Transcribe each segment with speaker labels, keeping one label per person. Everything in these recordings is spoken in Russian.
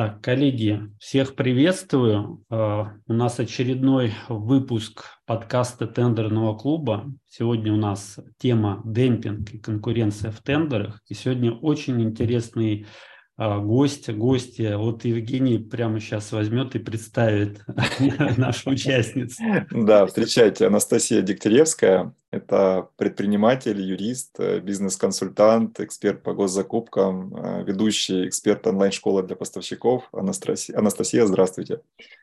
Speaker 1: Так, коллеги, всех приветствую. Э, у нас очередной выпуск подкаста тендерного клуба. Сегодня у нас тема демпинг и конкуренция в тендерах. И сегодня очень интересный гость, гости. Вот Евгений прямо сейчас возьмет и представит нашу участницу.
Speaker 2: Да, встречайте, Анастасия Дегтяревская. Это предприниматель, юрист, э, бизнес-консультант, эксперт по госзакупкам, э, ведущий эксперт онлайн-школы для поставщиков. Анастасия, Анастасия, здравствуйте.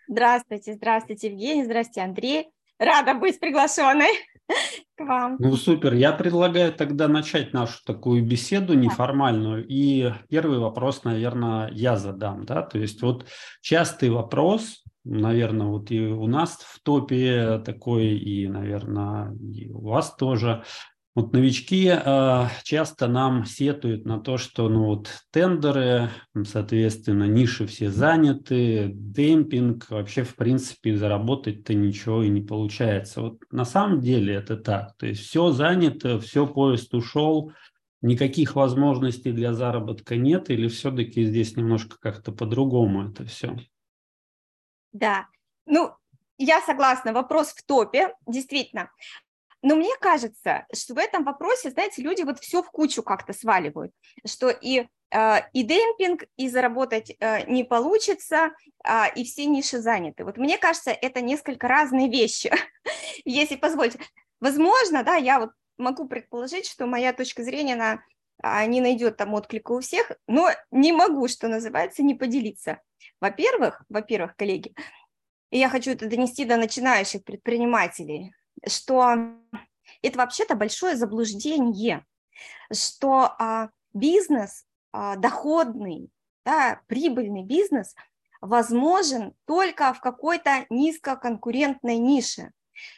Speaker 3: Здравствуйте, здравствуйте, Евгений, здравствуйте, Андрей. Рада быть приглашенной к вам.
Speaker 1: Ну, супер. Я предлагаю тогда начать нашу такую беседу неформальную. И первый вопрос, наверное, я задам. Да? То есть вот частый вопрос, наверное, вот и у нас в топе такой, и, наверное, и у вас тоже – вот новички э, часто нам сетуют на то, что ну, вот, тендеры, соответственно, ниши все заняты, демпинг, вообще, в принципе, заработать-то ничего и не получается. Вот на самом деле это так. То есть все занято, все поезд ушел, никаких возможностей для заработка нет, или все-таки здесь немножко как-то по-другому это все?
Speaker 3: Да, ну, я согласна, вопрос в топе, действительно. Но мне кажется, что в этом вопросе, знаете, люди вот все в кучу как-то сваливают, что и э, и демпинг, и заработать э, не получится, а, и все ниши заняты. Вот мне кажется, это несколько разные вещи, если позволите. Возможно, да, я вот могу предположить, что моя точка зрения, она а, не найдет там отклика у всех, но не могу, что называется, не поделиться. Во-первых, во-первых, коллеги, и я хочу это донести до начинающих предпринимателей, что это вообще-то большое заблуждение, что а, бизнес, а, доходный, да, прибыльный бизнес возможен только в какой-то низкоконкурентной нише.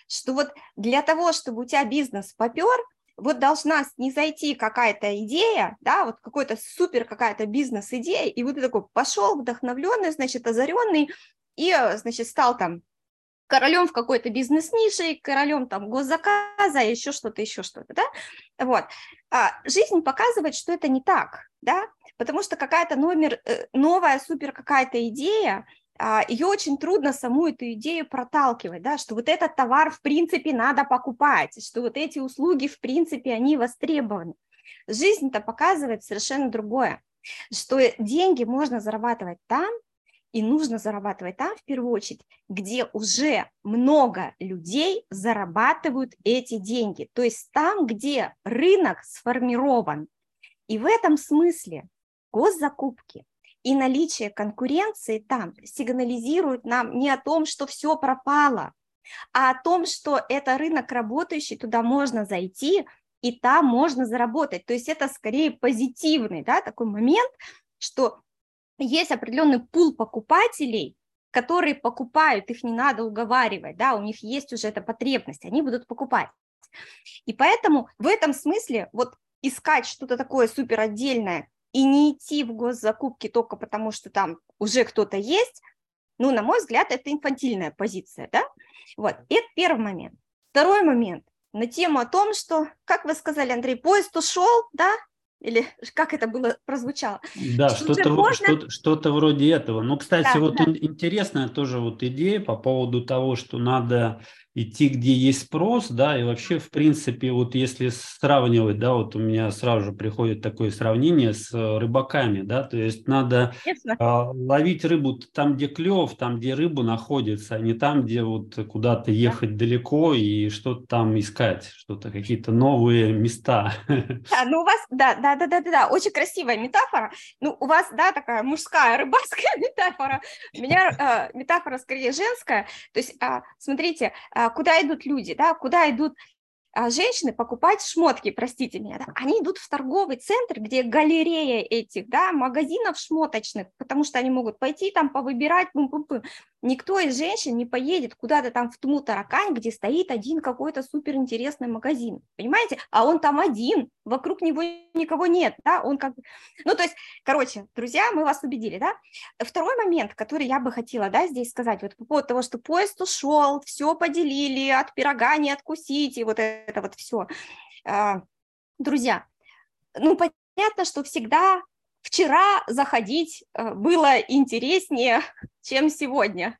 Speaker 3: Что вот для того, чтобы у тебя бизнес попер, вот должна не зайти какая-то идея, да, вот какой-то супер какая-то бизнес-идея, и вот ты такой пошел вдохновленный, значит, озаренный, и, значит, стал там королем в какой-то бизнес-нише, королем там госзаказа, еще что-то, еще что-то, да, вот. А жизнь показывает, что это не так, да, потому что какая-то номер, э, новая супер какая-то идея, а, ее очень трудно саму эту идею проталкивать, да, что вот этот товар в принципе надо покупать, что вот эти услуги в принципе они востребованы. Жизнь-то показывает совершенно другое, что деньги можно зарабатывать там, и нужно зарабатывать там, в первую очередь, где уже много людей зарабатывают эти деньги. То есть там, где рынок сформирован. И в этом смысле госзакупки и наличие конкуренции там сигнализируют нам не о том, что все пропало, а о том, что это рынок работающий, туда можно зайти, и там можно заработать. То есть это скорее позитивный да, такой момент, что есть определенный пул покупателей, которые покупают, их не надо уговаривать, да, у них есть уже эта потребность, они будут покупать. И поэтому в этом смысле вот искать что-то такое супер отдельное и не идти в госзакупки только потому, что там уже кто-то есть, ну, на мой взгляд, это инфантильная позиция, да, вот, это первый момент. Второй момент на тему о том, что, как вы сказали, Андрей, поезд ушел, да, или как это было прозвучало?
Speaker 1: Да, что-то, можно... что-то, что-то вроде этого. Ну, кстати, да, вот да. интересная тоже вот идея по поводу того, что надо идти, где есть спрос, да, и вообще, в принципе, вот если сравнивать, да, вот у меня сразу же приходит такое сравнение с э, рыбаками, да, то есть надо а, ловить рыбу там, где клев, там, где рыбу находится, а не там, где вот куда-то ехать да. далеко и что-то там искать, что-то, какие-то новые места.
Speaker 3: Да, ну у вас, да, да, да, да, да, да, очень красивая метафора, ну у вас, да, такая мужская рыбацкая метафора, у меня э, метафора скорее женская, то есть, э, смотрите, куда идут люди, да, куда идут а, женщины покупать шмотки, простите меня, да, они идут в торговый центр, где галерея этих, да, магазинов шмоточных, потому что они могут пойти там повыбирать, пум -пум -пум. Никто из женщин не поедет куда-то там в тьму таракань, где стоит один какой-то суперинтересный магазин, понимаете? А он там один, вокруг него никого нет, да, он как. Ну, то есть, короче, друзья, мы вас убедили, да? Второй момент, который я бы хотела, да, здесь сказать, вот по поводу того, что поезд ушел, все поделили, от пирога не откусить, и вот это вот все. А, друзья, ну, понятно, что всегда вчера заходить э, было интереснее, чем сегодня.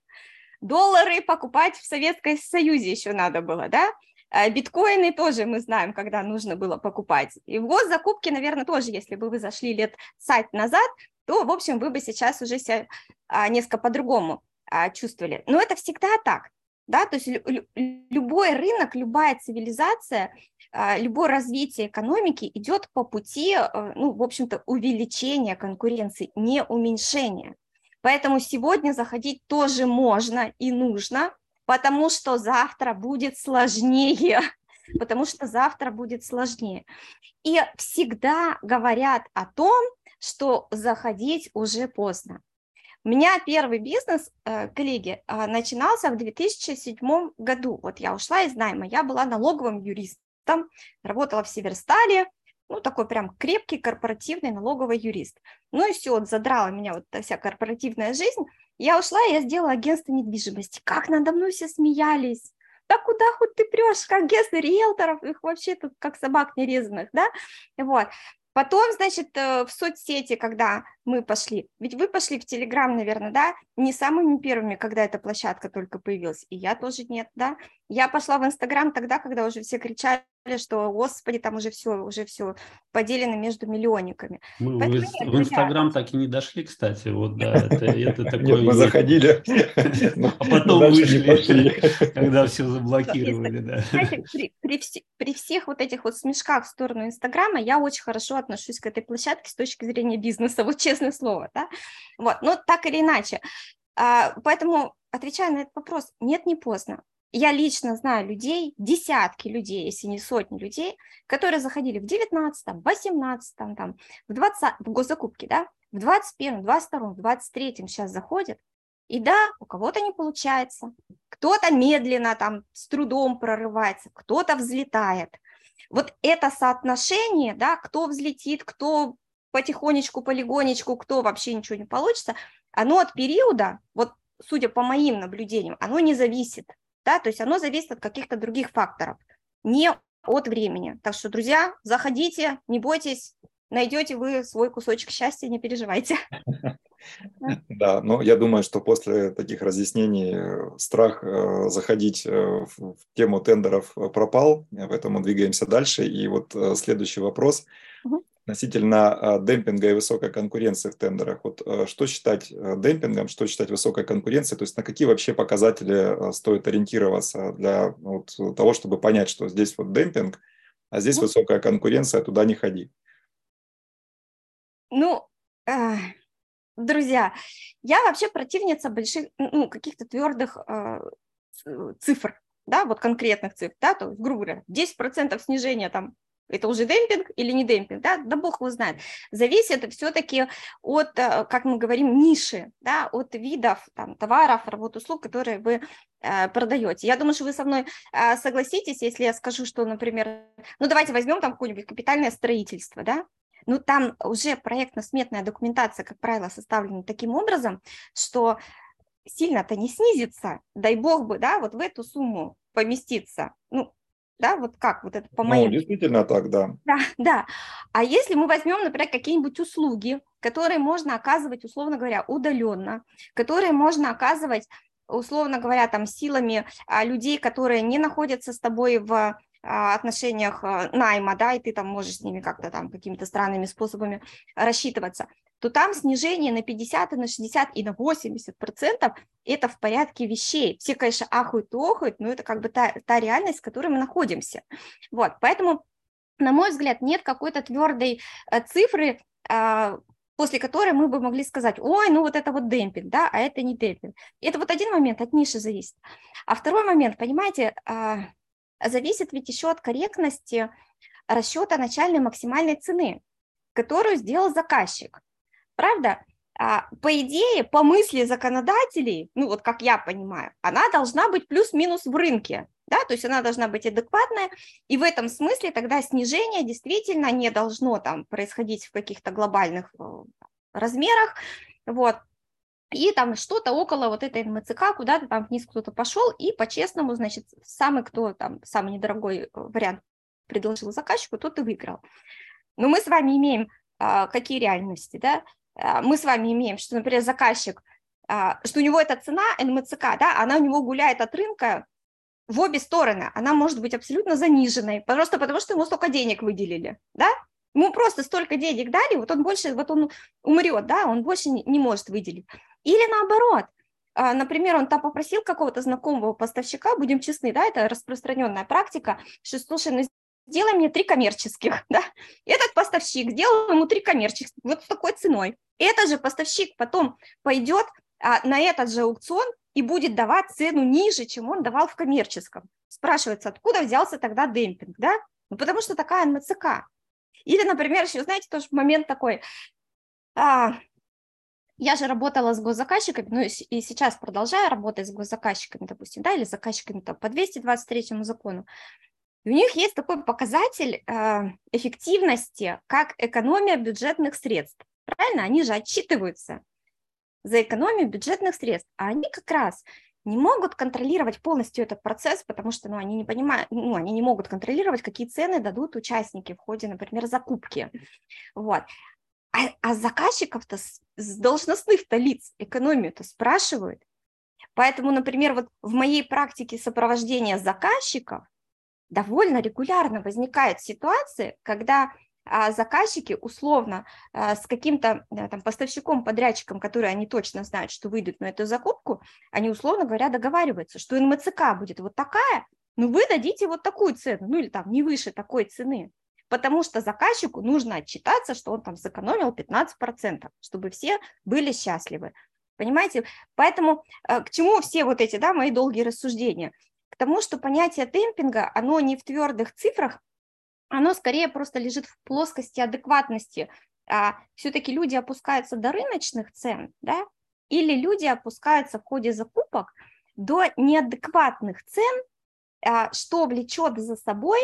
Speaker 3: Доллары покупать в Советском Союзе еще надо было, да? А биткоины тоже мы знаем, когда нужно было покупать. И в госзакупке, наверное, тоже, если бы вы зашли лет сайт назад, то, в общем, вы бы сейчас уже себя а, несколько по-другому а, чувствовали. Но это всегда так, да, то есть любой рынок, любая цивилизация, любое развитие экономики идет по пути, ну, в общем-то, увеличения конкуренции, не уменьшения. Поэтому сегодня заходить тоже можно и нужно, потому что завтра будет сложнее, потому что завтра будет сложнее. И всегда говорят о том, что заходить уже поздно. У меня первый бизнес, э, коллеги, э, начинался в 2007 году. Вот я ушла из найма, я была налоговым юристом, работала в Северстале, ну, такой прям крепкий корпоративный налоговый юрист. Ну и все, вот задрала меня вот вся корпоративная жизнь. Я ушла, я сделала агентство недвижимости. Как надо мной все смеялись. Да куда хоть ты прешь, как агентство риэлторов, их вообще тут как собак нерезанных, да? Вот. Потом, значит, э, в соцсети, когда мы пошли, ведь вы пошли в Телеграм, наверное, да, не самыми первыми, когда эта площадка только появилась, и я тоже нет, да. Я пошла в Инстаграм тогда, когда уже все кричали, что, господи, там уже все, уже все поделено между миллионниками.
Speaker 1: Мы Поэтому, в, нет, в Инстаграм так и не дошли, кстати, вот, да, это, это такое...
Speaker 2: мы заходили,
Speaker 1: а потом вышли, когда все заблокировали, да.
Speaker 3: При всех вот этих вот смешках в сторону Инстаграма я очень хорошо отношусь к этой площадке с точки зрения бизнеса, вот честное слово, да, вот, но так или иначе, а, поэтому, отвечая на этот вопрос, нет, не поздно, я лично знаю людей, десятки людей, если не сотни людей, которые заходили в 19-м, 18-м, там, в 20 в госзакупки, да, в 21-м, 22-м, 23-м сейчас заходят, и да, у кого-то не получается, кто-то медленно там с трудом прорывается, кто-то взлетает. Вот это соотношение, да, кто взлетит, кто потихонечку, полигонечку, кто вообще ничего не получится, оно от периода, вот судя по моим наблюдениям, оно не зависит да, то есть оно зависит от каких-то других факторов, не от времени. Так что, друзья, заходите, не бойтесь, найдете вы свой кусочек счастья, не переживайте.
Speaker 2: Да, но я думаю, что после таких разъяснений э, страх э, заходить э, в тему тендеров пропал, поэтому двигаемся дальше. И вот следующий вопрос. Относительно а, демпинга и высокой конкуренции в тендерах. Вот а, что считать а, демпингом, что считать высокой конкуренцией, то есть на какие вообще показатели стоит ориентироваться для вот того, чтобы понять, что здесь вот демпинг, а здесь ну, высокая конкуренция, туда не ходи.
Speaker 3: Ну, э, друзья, я вообще противница больших, ну, каких-то твердых э, цифр, да, вот конкретных цифр, да, то есть, грубо говоря, 10% снижения там это уже демпинг или не демпинг, да, да бог его знает. Зависит все-таки от, э, как мы говорим, ниши, да, от видов там, товаров, работ, услуг, которые вы э, продаете. Я думаю, что вы со мной э, согласитесь, если я скажу, что, например, ну давайте возьмем там какое-нибудь капитальное строительство, да, ну там уже проектно-сметная документация, как правило, составлена таким образом, что сильно-то не снизится, дай бог бы, да, вот в эту сумму поместиться. Ну, да, вот как, вот это по моему...
Speaker 2: Ну, действительно так, да.
Speaker 3: Да, да. А если мы возьмем, например, какие-нибудь услуги, которые можно оказывать, условно говоря, удаленно, которые можно оказывать, условно говоря, там, силами а, людей, которые не находятся с тобой в отношениях а, найма, да, и ты там можешь с ними как-то там какими-то странными способами рассчитываться, то там снижение на 50, и на 60 и на 80 процентов это в порядке вещей. Все, конечно, ахают и охают, но это как бы та, та реальность, в которой мы находимся. Вот, поэтому, на мой взгляд, нет какой-то твердой э, цифры, а, после которой мы бы могли сказать, ой, ну вот это вот демпинг, да, а это не демпинг. Это вот один момент, от ниши зависит. А второй момент, понимаете, а, зависит ведь еще от корректности расчета начальной максимальной цены, которую сделал заказчик. Правда? А, по идее, по мысли законодателей, ну вот как я понимаю, она должна быть плюс-минус в рынке, да, то есть она должна быть адекватная, и в этом смысле тогда снижение действительно не должно там происходить в каких-то глобальных э, размерах, вот, и там что-то около вот этой МЦК, куда-то там вниз кто-то пошел, и по-честному, значит, самый, кто там, самый недорогой э, вариант предложил заказчику, тот и выиграл. Но мы с вами имеем а, какие реальности, да, а, мы с вами имеем, что, например, заказчик, а, что у него эта цена НМЦК, да, она у него гуляет от рынка в обе стороны, она может быть абсолютно заниженной, просто потому что ему столько денег выделили, да, ему просто столько денег дали, вот он больше, вот он умрет, да, он больше не, не может выделить. Или наоборот, например, он там попросил какого-то знакомого поставщика, будем честны, да, это распространенная практика, что, слушай, ну сделай мне три коммерческих, да, этот поставщик сделал ему три коммерческих, вот с такой ценой. Этот же поставщик потом пойдет а, на этот же аукцион и будет давать цену ниже, чем он давал в коммерческом. Спрашивается, откуда взялся тогда демпинг, да? Ну, потому что такая НМЦК. Или, например, еще, знаете, тоже момент такой, а, я же работала с госзаказчиками, ну и сейчас продолжаю работать с госзаказчиками, допустим, да, или заказчиками там, по 223 закону. И у них есть такой показатель э, эффективности, как экономия бюджетных средств. Правильно? Они же отчитываются за экономию бюджетных средств, а они как раз не могут контролировать полностью этот процесс, потому что ну, они не понимают, ну, они не могут контролировать, какие цены дадут участники в ходе, например, закупки. Вот. А, а заказчиков-то с, с должностных-то лиц экономию-то спрашивают. Поэтому, например, вот в моей практике сопровождения заказчиков довольно регулярно возникают ситуации, когда а, заказчики условно а, с каким-то э, там поставщиком, подрядчиком, который они точно знают, что выйдут на эту закупку, они условно говоря договариваются, что НМЦК будет вот такая, ну вы дадите вот такую цену, ну или там не выше такой цены, потому что заказчику нужно отчитаться, что он там сэкономил 15%, чтобы все были счастливы. Понимаете? Поэтому э, к чему все вот эти, да, мои долгие рассуждения – тому, что понятие темпинга, оно не в твердых цифрах, оно скорее просто лежит в плоскости адекватности. А, все-таки люди опускаются до рыночных цен, да, или люди опускаются в ходе закупок до неадекватных цен, а, что влечет за собой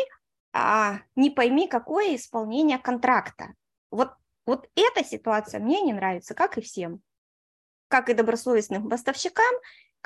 Speaker 3: а, не пойми какое исполнение контракта. Вот, вот эта ситуация мне не нравится, как и всем, как и добросовестным поставщикам,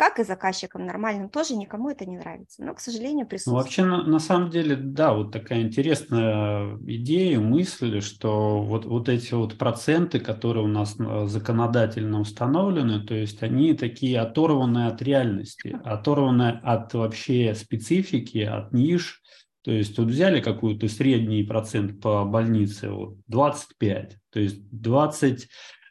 Speaker 3: как и заказчикам нормальным тоже никому это не нравится. Но, к сожалению, присутствует.
Speaker 1: Ну, вообще, на, на самом деле, да, вот такая интересная идея, мысль, что вот, вот эти вот проценты, которые у нас э, законодательно установлены, то есть они такие оторванные от реальности, оторванные от вообще специфики, от ниш. То есть вот взяли какой-то средний процент по больнице, вот 25, то есть 20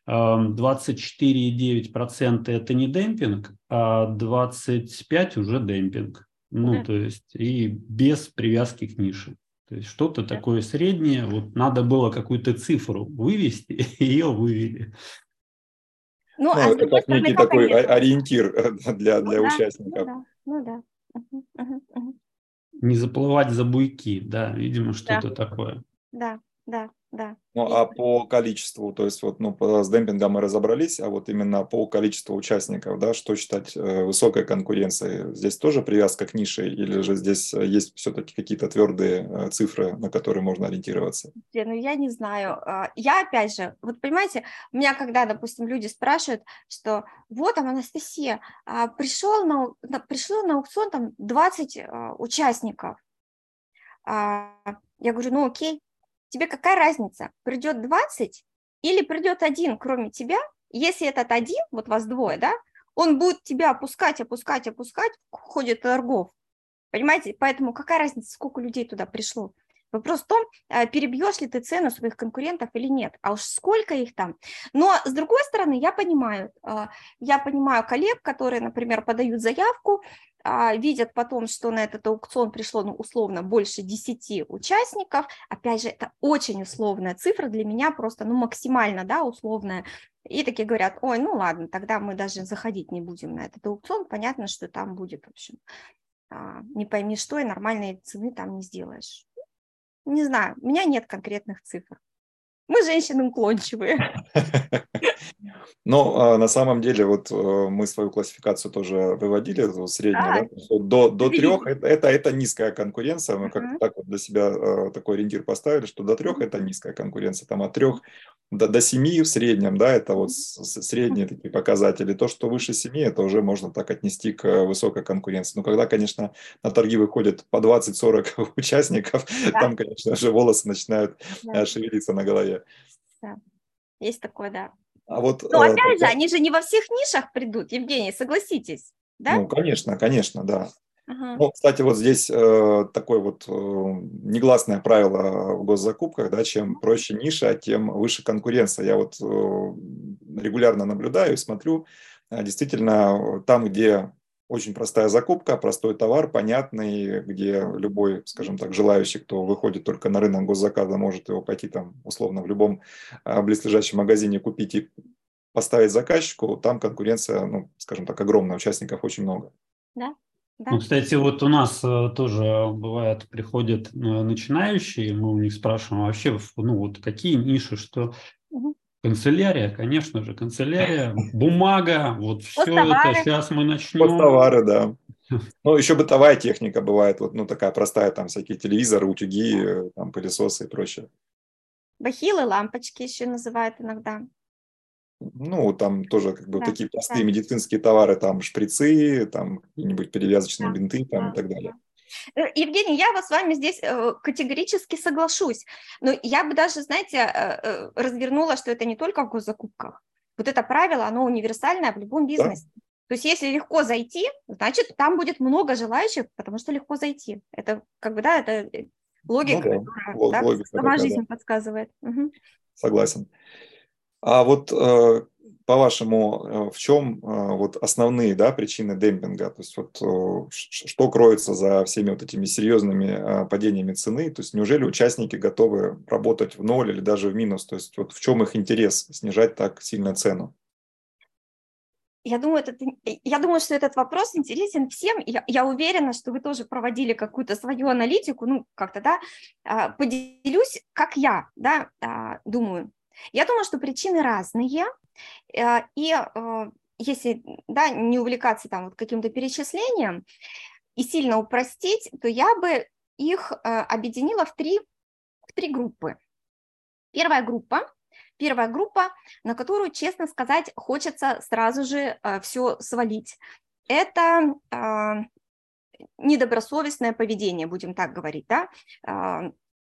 Speaker 1: 24,9% это не демпинг, а 25 уже демпинг. Ну, да. то есть и без привязки к нише. То есть что-то да. такое среднее. Вот надо было какую-то цифру вывести, и ее вывели.
Speaker 2: Ну, ну а это как некий такой конечно. ориентир э, для, для ну, участников.
Speaker 3: Ну да, ну да. Угу, угу, угу.
Speaker 1: Не заплывать за буйки, да, видимо, что-то да. такое.
Speaker 3: Да, да да.
Speaker 2: Ну, а по количеству, то есть вот, ну, с демпингом мы разобрались, а вот именно по количеству участников, да, что считать э, высокой конкуренцией? Здесь тоже привязка к нише или же здесь э, есть все-таки какие-то твердые э, цифры, на которые можно ориентироваться?
Speaker 3: Ну, я не знаю. А, я, опять же, вот понимаете, у меня когда, допустим, люди спрашивают, что вот там, Анастасия, а, пришел на, пришло на аукцион там 20 а, участников. Я говорю, ну окей, тебе какая разница, придет 20 или придет один, кроме тебя, если этот один, вот вас двое, да, он будет тебя опускать, опускать, опускать в ходе торгов. Понимаете? Поэтому какая разница, сколько людей туда пришло? Вопрос в том, э, перебьешь ли ты цену своих конкурентов или нет, а уж сколько их там. Но с другой стороны, я понимаю, э, я понимаю коллег, которые, например, подают заявку, а, видят потом, что на этот аукцион пришло, ну, условно, больше 10 участников. Опять же, это очень условная цифра для меня, просто, ну, максимально, да, условная. И такие говорят, ой, ну ладно, тогда мы даже заходить не будем на этот аукцион, понятно, что там будет, в общем, а, не пойми что, и нормальные цены там не сделаешь. Не знаю, у меня нет конкретных цифр. Мы женщины уклончивые.
Speaker 2: Но а, на самом деле вот э, мы свою классификацию тоже выводили, среднюю, до, до трех это, это, это низкая конкуренция, мы как-то так вот для себя э, такой ориентир поставили, что до трех это низкая конкуренция, там от трех до, до семи в среднем, да, это вот средние такие показатели, то, что выше семи, это уже можно так отнести к высокой конкуренции. Но когда, конечно, на торги выходит по 20-40 участников, да. там, конечно же, волосы начинают да. Э, шевелиться на голове.
Speaker 3: Да. Есть такое, да.
Speaker 2: А вот,
Speaker 3: Но опять тогда... же, они же не во всех нишах придут, Евгений, согласитесь, да?
Speaker 2: Ну, конечно, конечно, да. Ага. Ну, кстати, вот здесь э, такое вот э, негласное правило в госзакупках, да, чем проще ниша, тем выше конкуренция. Я вот э, регулярно наблюдаю и смотрю, э, действительно, там, где очень простая закупка, простой товар, понятный, где любой, скажем так, желающий, кто выходит только на рынок госзаказа, может его пойти там условно в любом э, близлежащем магазине купить и поставить заказчику, там конкуренция, ну, скажем так, огромная, участников очень много.
Speaker 3: Да,
Speaker 1: да? Ну, кстати, вот у нас э, тоже бывает, приходят э, начинающие, мы у них спрашиваем вообще, ну вот какие ниши, что угу. канцелярия, конечно же, канцелярия, бумага, вот все это сейчас мы начнем.
Speaker 2: Посттовары, да. Ну, еще бытовая техника бывает, вот, ну, такая простая, там, всякие телевизоры, утюги, э, там, пылесосы и прочее.
Speaker 3: Бахилы, лампочки еще называют иногда.
Speaker 2: Ну, там тоже как бы да, такие простые да. медицинские товары, там шприцы, там какие-нибудь перевязочные да, бинты там, да, и так далее.
Speaker 3: Э, Евгений, я вот с вами здесь э, категорически соглашусь. Но я бы даже, знаете, э, развернула, что это не только в госзакупках. Вот это правило, оно универсальное в любом бизнесе. Да? То есть если легко зайти, значит, там будет много желающих, потому что легко зайти. Это как бы, да, это логика, ну, да. которая да, логика сама такая, жизнь да. подсказывает. Угу.
Speaker 2: Согласен. А вот э, по-вашему, э, в чем э, вот основные да, причины демпинга? То есть вот что кроется за всеми вот этими серьезными падениями цены? То есть неужели участники готовы работать в ноль или даже в минус? То есть вот в чем их интерес снижать так сильно цену?
Speaker 3: Я думаю, этот, я думаю, что этот вопрос интересен всем. Я, я уверена, что вы тоже проводили какую-то свою аналитику, ну, как-то, да, а, поделюсь, как я, да, а, думаю. Я думаю, что причины разные, э, и э, если да, не увлекаться там вот каким-то перечислением и сильно упростить, то я бы их э, объединила в три, в три группы. Первая группа Первая группа, на которую, честно сказать, хочется сразу же все свалить. Это недобросовестное поведение, будем так говорить, да,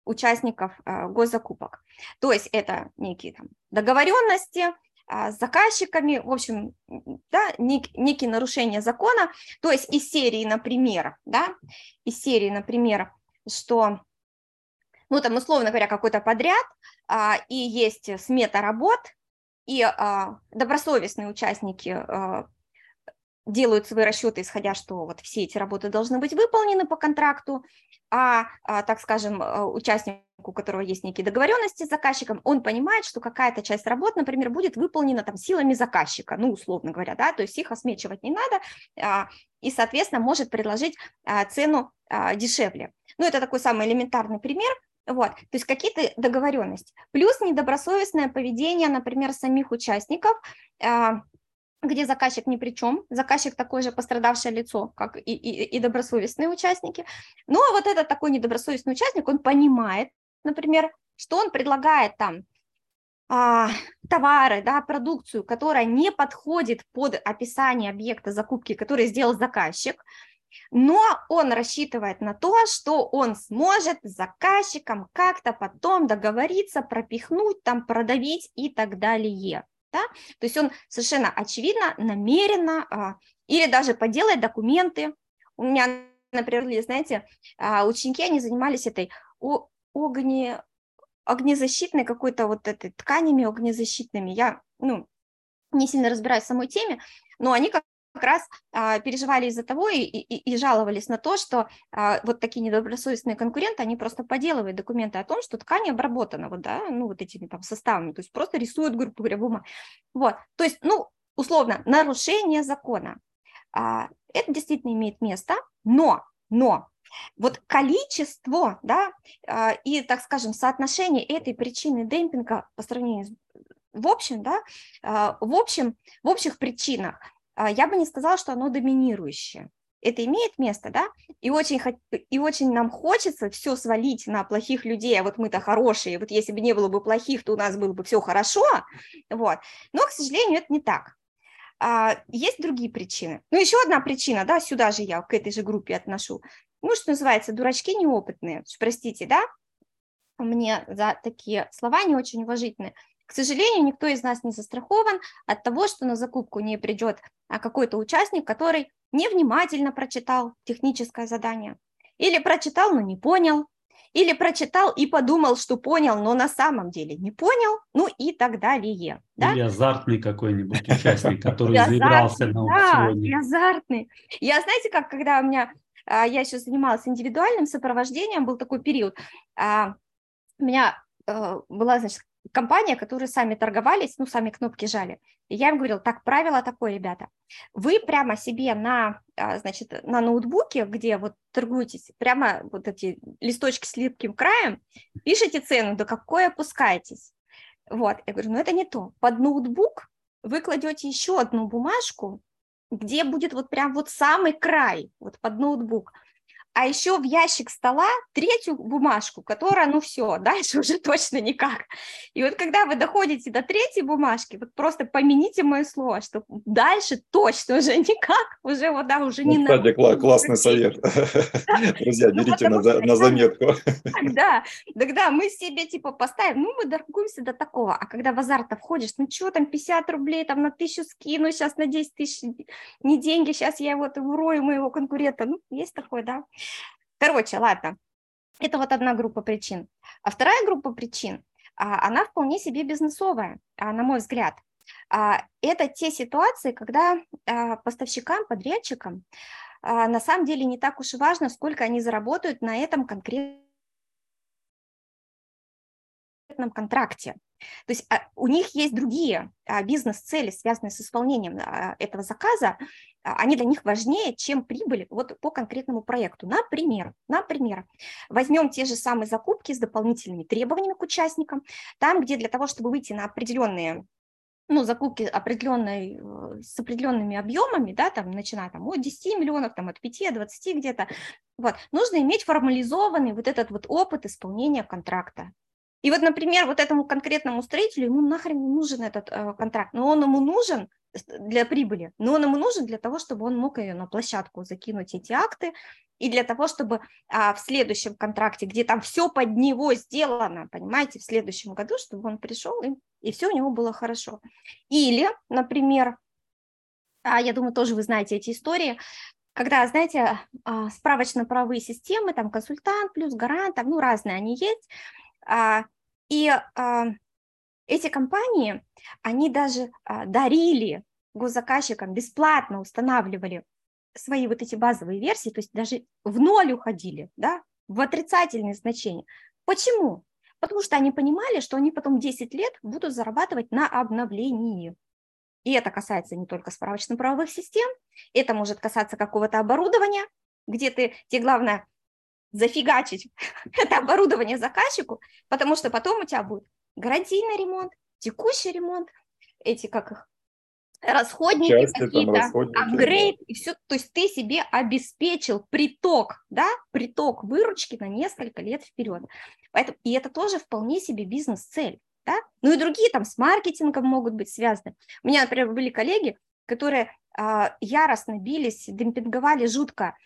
Speaker 3: участников э, госзакупок. То есть это некие там, договоренности э, с заказчиками, в общем, да, нек, некие нарушения закона, то есть из серии, например, да, из серии, например, что, ну, там, условно говоря, какой-то подряд, а, и есть смета работ, и а, добросовестные участники а, делают свои расчеты, исходя, что вот все эти работы должны быть выполнены по контракту, а, а так скажем, э, участник, у которого есть некие договоренности с заказчиком, он понимает, что какая-то часть работ, например, будет выполнена там силами заказчика, ну, условно говоря, да, то есть их осмечивать не надо, а, и, соответственно, может предложить а, цену дешевле. Ну, это такой самый элементарный пример, вот, то есть какие-то договоренности. Плюс недобросовестное поведение, например, самих участников, где заказчик ни при чем, заказчик такое же пострадавшее лицо, как и, и, и добросовестные участники. Но вот этот такой недобросовестный участник, он понимает, например, что он предлагает там а, товары, да, продукцию, которая не подходит под описание объекта закупки, который сделал заказчик, но он рассчитывает на то, что он сможет с заказчиком как-то потом договориться, пропихнуть, там, продавить и так далее да? то есть он совершенно очевидно, намеренно а, или даже поделает документы. У меня, например, знаете, а, ученики, они занимались этой огне, огнезащитной какой-то вот этой тканями огнезащитными. Я, ну, не сильно разбираюсь в самой теме, но они как как раз а, переживали из-за того и, и, и жаловались на то, что а, вот такие недобросовестные конкуренты, они просто поделывают документы о том, что ткань обработана вот, да, ну, вот этими там составами, то есть просто рисуют, грубо говоря, бумагу. Вот, то есть, ну, условно, нарушение закона. А, это действительно имеет место, но, но вот количество, да, а, и, так скажем, соотношение этой причины демпинга по сравнению с в общем, да, а, в общем, в общих причинах я бы не сказала, что оно доминирующее. Это имеет место, да, и очень, и очень нам хочется все свалить на плохих людей, а вот мы-то хорошие, вот если бы не было бы плохих, то у нас было бы все хорошо, вот, но, к сожалению, это не так. А, есть другие причины. Ну, еще одна причина, да, сюда же я к этой же группе отношу, ну, что называется, дурачки неопытные, простите, да, мне за такие слова не очень уважительные. К сожалению, никто из нас не застрахован от того, что на закупку не придет а, какой-то участник, который невнимательно прочитал техническое задание, или прочитал, но не понял, или прочитал и подумал, что понял, но на самом деле не понял, ну и так далее.
Speaker 1: Да? Или азартный какой-нибудь участник, который заигрался на аукционе.
Speaker 3: Да, азартный. Я, знаете, как, когда у меня, а, я еще занималась индивидуальным сопровождением, был такой период, а, у меня э, была, значит, компания, которые сами торговались, ну, сами кнопки жали. И я им говорила, так, правило такое, ребята, вы прямо себе на, а, значит, на ноутбуке, где вот торгуетесь, прямо вот эти листочки с липким краем, пишите цену, до какой опускаетесь. Вот, я говорю, ну это не то. Под ноутбук вы кладете еще одну бумажку, где будет вот прям вот самый край, вот под ноутбук – а еще в ящик стола третью бумажку, которая, ну все, дальше уже точно никак. И вот когда вы доходите до третьей бумажки, вот просто помяните мое слово, что дальше точно уже никак, уже вот, да, уже не
Speaker 2: ну, надо. Кстати, классный совет. Друзья, ну, берите на заметку.
Speaker 3: Да, тогда мы себе типа поставим, ну мы торгуемся до такого, а когда в азарт входишь, ну что там, 50 рублей там на тысячу скину, сейчас на 10 тысяч, не деньги, сейчас я вот урою моего конкурента, ну есть такое, да. Короче, ладно, это вот одна группа причин. А вторая группа причин, а, она вполне себе бизнесовая, а, на мой взгляд. А, это те ситуации, когда поставщикам, подрядчикам на самом деле не так уж и важно, сколько они заработают на этом конкретном контракте. То есть а, у них есть другие а, бизнес-цели, связанные с исполнением а, этого заказа, они для них важнее, чем прибыль вот по конкретному проекту. Например, например, возьмем те же самые закупки с дополнительными требованиями к участникам, там, где для того, чтобы выйти на определенные ну, закупки определенной, э, с определенными объемами, да, там, начиная там, от 10 миллионов, там, от 5, 20 где-то, вот, нужно иметь формализованный вот этот вот опыт исполнения контракта. И вот, например, вот этому конкретному строителю, ему нахрен не нужен этот э, контракт, но он ему нужен для прибыли, но он ему нужен для того, чтобы он мог ее на площадку закинуть эти акты, и для того, чтобы а, в следующем контракте, где там все под него сделано, понимаете, в следующем году, чтобы он пришел и, и все у него было хорошо. Или, например, а, я думаю, тоже вы знаете эти истории, когда, знаете, а, справочно-правовые системы, там консультант плюс гарант, там, ну, разные они есть, и а, эти компании, они даже а, дарили госзаказчикам, бесплатно устанавливали свои вот эти базовые версии, то есть даже в ноль уходили, да, в отрицательные значения. Почему? Потому что они понимали, что они потом 10 лет будут зарабатывать на обновлении. И это касается не только справочно-правовых систем, это может касаться какого-то оборудования, где ты, тебе главное зафигачить это оборудование заказчику, потому что потом у тебя будет гарантийный ремонт, текущий ремонт, эти как их расходники какие-то, апгрейд, да. и все, то есть ты себе обеспечил приток, да, приток выручки на несколько лет вперед. Поэтому, и это тоже вполне себе бизнес-цель, да, ну и другие там с маркетингом могут быть связаны. У меня, например, были коллеги, которые а, яростно бились, демпинговали жутко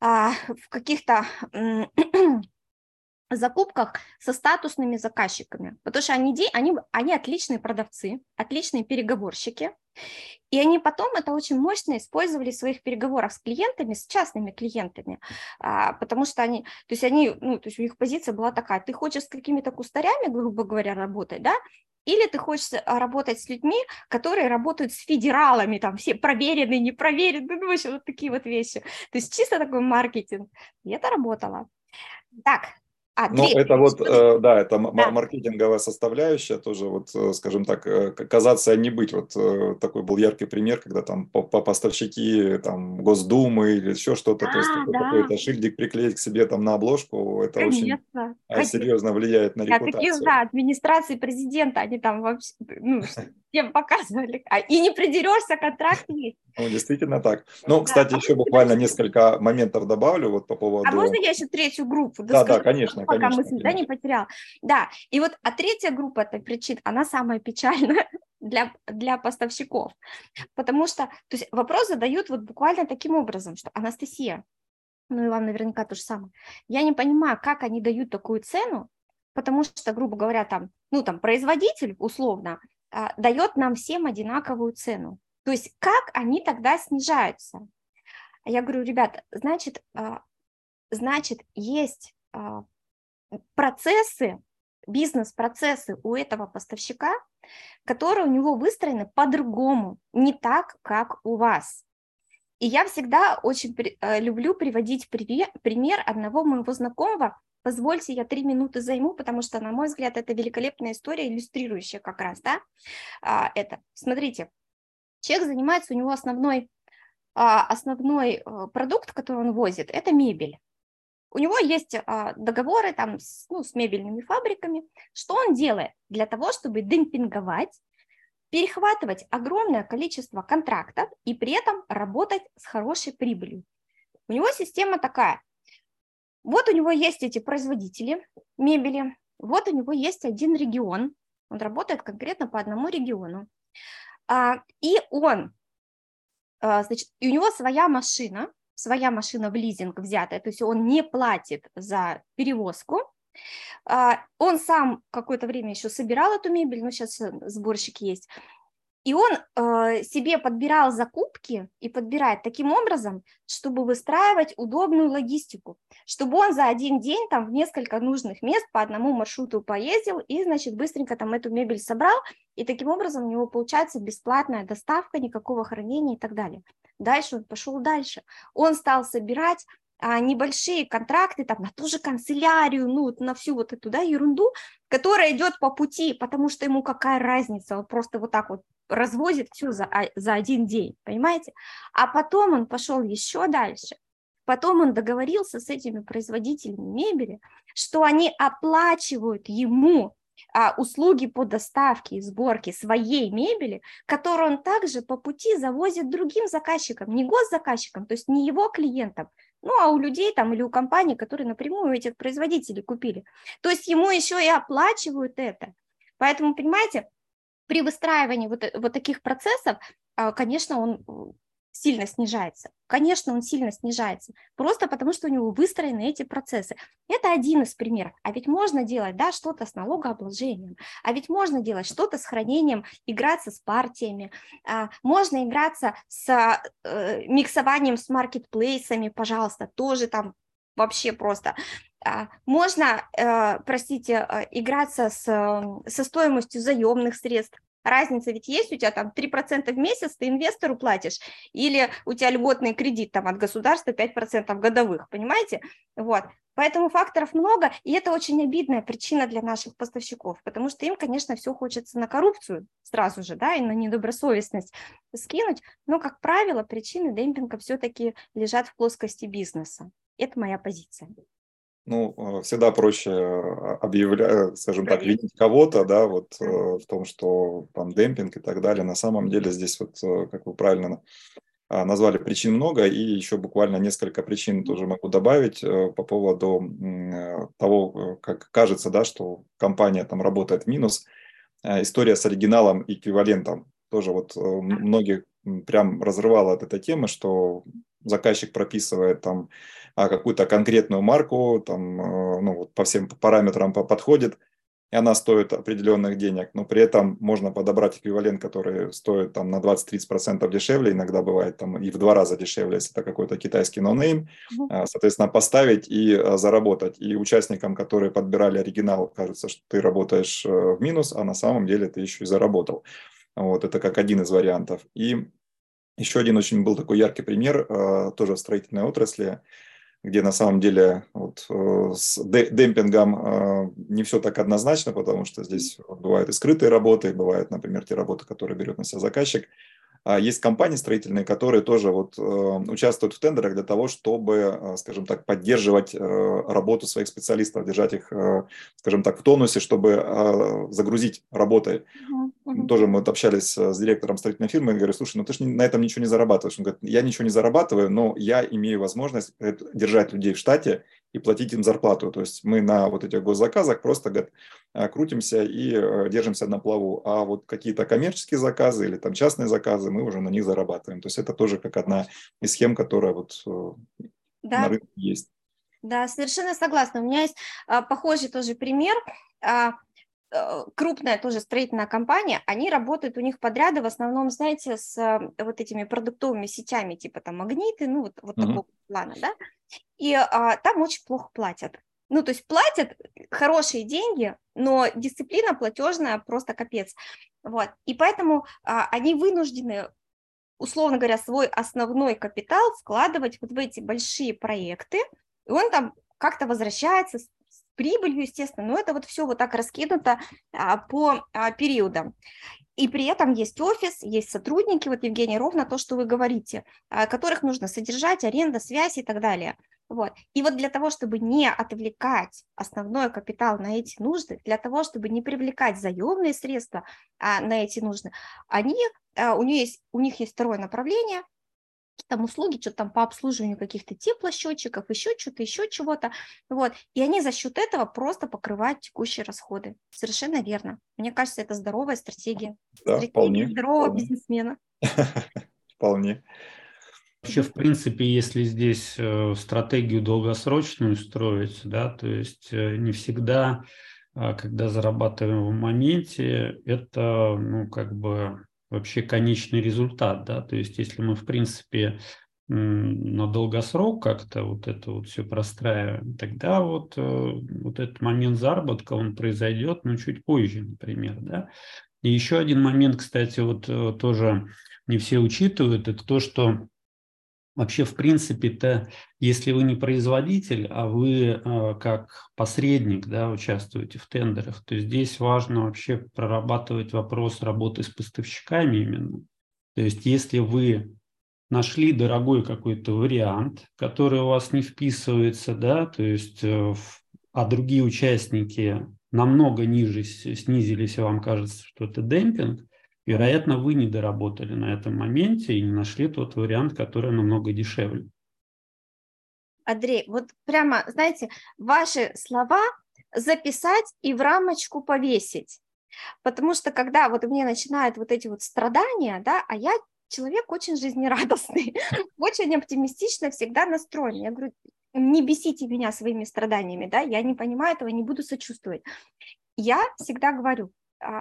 Speaker 3: в каких-то закупках со статусными заказчиками, потому что они, они, они отличные продавцы, отличные переговорщики, и они потом это очень мощно использовали в своих переговорах с клиентами, с частными клиентами, а, потому что они, то есть они, ну, то есть у них позиция была такая, ты хочешь с какими-то кустарями, грубо говоря, работать, да, или ты хочешь а, работать с людьми, которые работают с федералами, там все проверенные, непроверенные, ну, в общем, вот такие вот вещи. То есть чисто такой маркетинг. И это работало. Так,
Speaker 2: а, ну, это вот, э, да, это да. маркетинговая составляющая тоже, вот, э, скажем так, э, казаться а не быть. Вот такой был яркий пример, когда там по, по поставщики там Госдумы или еще что-то, а, то есть да. какой-то шильдик приклеить к себе там на обложку, это Конечно. очень серьезно влияет на репутацию. Я таких,
Speaker 3: да, администрации президента, они там вообще, ну, всем показывали. А, и не придерешься, контракт есть.
Speaker 2: Ну, действительно так. Ну, да. кстати, еще буквально несколько моментов добавлю вот по поводу...
Speaker 3: А можно я еще третью группу?
Speaker 2: Да, да, да конечно,
Speaker 3: пока
Speaker 2: конечно.
Speaker 3: мысль, да, не потеряла. Да, и вот, а третья группа этой причин, она самая печальная для, для поставщиков, потому что, то есть вопрос задают вот буквально таким образом, что Анастасия, ну и вам наверняка то же самое, я не понимаю, как они дают такую цену, потому что, грубо говоря, там, ну, там, производитель, условно, а, дает нам всем одинаковую цену. То есть как они тогда снижаются? Я говорю, ребят, значит, а, значит, есть а, процессы, бизнес-процессы у этого поставщика, которые у него выстроены по-другому, не так, как у вас. И я всегда очень э, люблю приводить пример одного моего знакомого. Позвольте, я три минуты займу, потому что, на мой взгляд, это великолепная история, иллюстрирующая как раз, да, а, это. Смотрите, человек занимается, у него основной, а, основной э, продукт, который он возит, это мебель. У него есть а, договоры там с, ну, с мебельными фабриками. Что он делает для того, чтобы демпинговать перехватывать огромное количество контрактов и при этом работать с хорошей прибылью. У него система такая. Вот у него есть эти производители мебели, вот у него есть один регион, он работает конкретно по одному региону. А, и он, а, значит, у него своя машина, своя машина в лизинг взятая, то есть он не платит за перевозку, а, он сам какое-то время еще собирал эту мебель, но сейчас э, сборщик есть. И он э, себе подбирал закупки и подбирает таким образом, чтобы выстраивать удобную логистику, чтобы он за один день там в несколько нужных мест по одному маршруту поездил и, значит, быстренько там эту мебель собрал, и таким образом у него получается бесплатная доставка, никакого хранения и так далее. Дальше он пошел дальше. Он стал собирать а, небольшие контракты там на ту же канцелярию, ну, на всю вот эту, да, ерунду, которая идет по пути, потому что ему какая разница, он просто вот так вот развозит все за, за один день, понимаете? А потом он пошел еще дальше, потом он договорился с этими производителями мебели, что они оплачивают ему а, услуги по доставке и сборке своей мебели, которую он также по пути завозит другим заказчикам, не госзаказчикам, то есть не его клиентам, ну, а у людей там или у компаний, которые напрямую этих производителей купили. То есть ему еще и оплачивают это. Поэтому, понимаете, при выстраивании вот, вот таких процессов, а, конечно, он сильно снижается. Конечно, он сильно снижается, просто потому что у него выстроены эти процессы. Это один из примеров. А ведь можно делать да, что-то с налогообложением, а ведь можно делать что-то с хранением, играться с партиями, а, можно играться с э, миксованием с маркетплейсами, пожалуйста, тоже там вообще просто. А, можно, э, простите, э, играться с, со стоимостью заемных средств, Разница ведь есть, у тебя там 3% в месяц ты инвестору платишь, или у тебя льготный кредит там от государства 5% годовых, понимаете? Вот. Поэтому факторов много, и это очень обидная причина для наших поставщиков, потому что им, конечно, все хочется на коррупцию сразу же, да, и на недобросовестность скинуть, но, как правило, причины демпинга все-таки лежат в плоскости бизнеса. Это моя позиция
Speaker 2: ну, э, всегда проще э, объявлять, э, скажем так, видеть кого-то, да, вот в том, что там демпинг и так далее. На самом деле здесь вот, как вы правильно а, назвали, причин много, и еще буквально несколько причин тоже могу добавить по поводу того, как кажется, да, что компания там работает в минус. История с оригиналом эквивалентом. Тоже вот многих прям разрывала от этой темы, что заказчик прописывает там а, какую-то конкретную марку, там, э, ну, вот по всем параметрам подходит, и она стоит определенных денег, но при этом можно подобрать эквивалент, который стоит там на 20-30% дешевле, иногда бывает там и в два раза дешевле, если это какой-то китайский no-name, mm соответственно, поставить и э, заработать. И участникам, которые подбирали оригинал, кажется, что ты работаешь э, в минус, а на самом деле ты еще и заработал. Вот, это как один из вариантов. И еще один очень был такой яркий пример, э, тоже в строительной отрасли, где на самом деле вот, э, с демпингом э, не все так однозначно, потому что здесь бывают и скрытые работы, бывают, например, те работы, которые берет на себя заказчик. А есть компании строительные, которые тоже вот, участвуют в тендерах для того, чтобы, скажем так, поддерживать работу своих специалистов, держать их, скажем так, в тонусе, чтобы загрузить работой. Угу. Тоже мы вот общались с директором строительной фирмы, и говорю, слушай, ну ты же на этом ничего не зарабатываешь. Он говорит, я ничего не зарабатываю, но я имею возможность держать людей в штате и платить им зарплату. То есть мы на вот этих госзаказах просто говорит, а, крутимся и э, держимся на плаву. А вот какие-то коммерческие заказы или там частные заказы, мы уже на них зарабатываем. То есть это тоже как одна из схем, которая вот э, да. на рынке есть.
Speaker 3: Да, совершенно согласна. У меня есть а, похожий тоже пример. А, крупная тоже строительная компания, они работают, у них подряды в основном, знаете, с вот этими продуктовыми сетями, типа там магниты, ну вот, вот mm-hmm. такого плана, да, и а, там очень плохо платят. Ну, то есть платят хорошие деньги, но дисциплина платежная просто капец. Вот. И поэтому а, они вынуждены, условно говоря, свой основной капитал вкладывать вот в эти большие проекты, и он там как-то возвращается с, прибылью, естественно, но это вот все вот так раскинуто а, по а, периодам. И при этом есть офис, есть сотрудники, вот, Евгений, ровно то, что вы говорите, а, которых нужно содержать, аренда, связь и так далее. Вот. И вот для того, чтобы не отвлекать основной капитал на эти нужды, для того, чтобы не привлекать заемные средства а, на эти нужды, они, а, у, них есть, у них есть второе направление – там услуги, что-то там по обслуживанию каких-то теплосчетчиков, еще что-то, еще чего-то, вот, и они за счет этого просто покрывают текущие расходы. Совершенно верно. Мне кажется, это здоровая стратегия.
Speaker 2: Да, стратегия вполне.
Speaker 3: здорового вполне. бизнесмена.
Speaker 2: Вполне.
Speaker 1: Вообще, в принципе, если здесь э, стратегию долгосрочную строить, да, то есть э, не всегда, а, когда зарабатываем в моменте, это, ну, как бы вообще конечный результат, да, то есть если мы, в принципе, на долгосрок как-то вот это вот все простраиваем, тогда вот, э, вот этот момент заработка, он произойдет, ну, чуть позже, например, да. И еще один момент, кстати, вот э, тоже не все учитывают, это то, что Вообще, в принципе-то, если вы не производитель, а вы э, как посредник да, участвуете в тендерах, то здесь важно вообще прорабатывать вопрос работы с поставщиками именно. То есть если вы нашли дорогой какой-то вариант, который у вас не вписывается, да, то есть, э, а другие участники намного ниже снизились, вам кажется, что это демпинг, Вероятно, вы не доработали на этом моменте и не нашли тот вариант, который намного дешевле.
Speaker 3: Андрей, вот прямо, знаете, ваши слова записать и в рамочку повесить. Потому что когда вот мне начинают вот эти вот страдания, да, а я человек очень жизнерадостный, очень оптимистично всегда настроен. Я говорю, не бесите меня своими страданиями, да, я не понимаю этого, не буду сочувствовать. Я всегда говорю,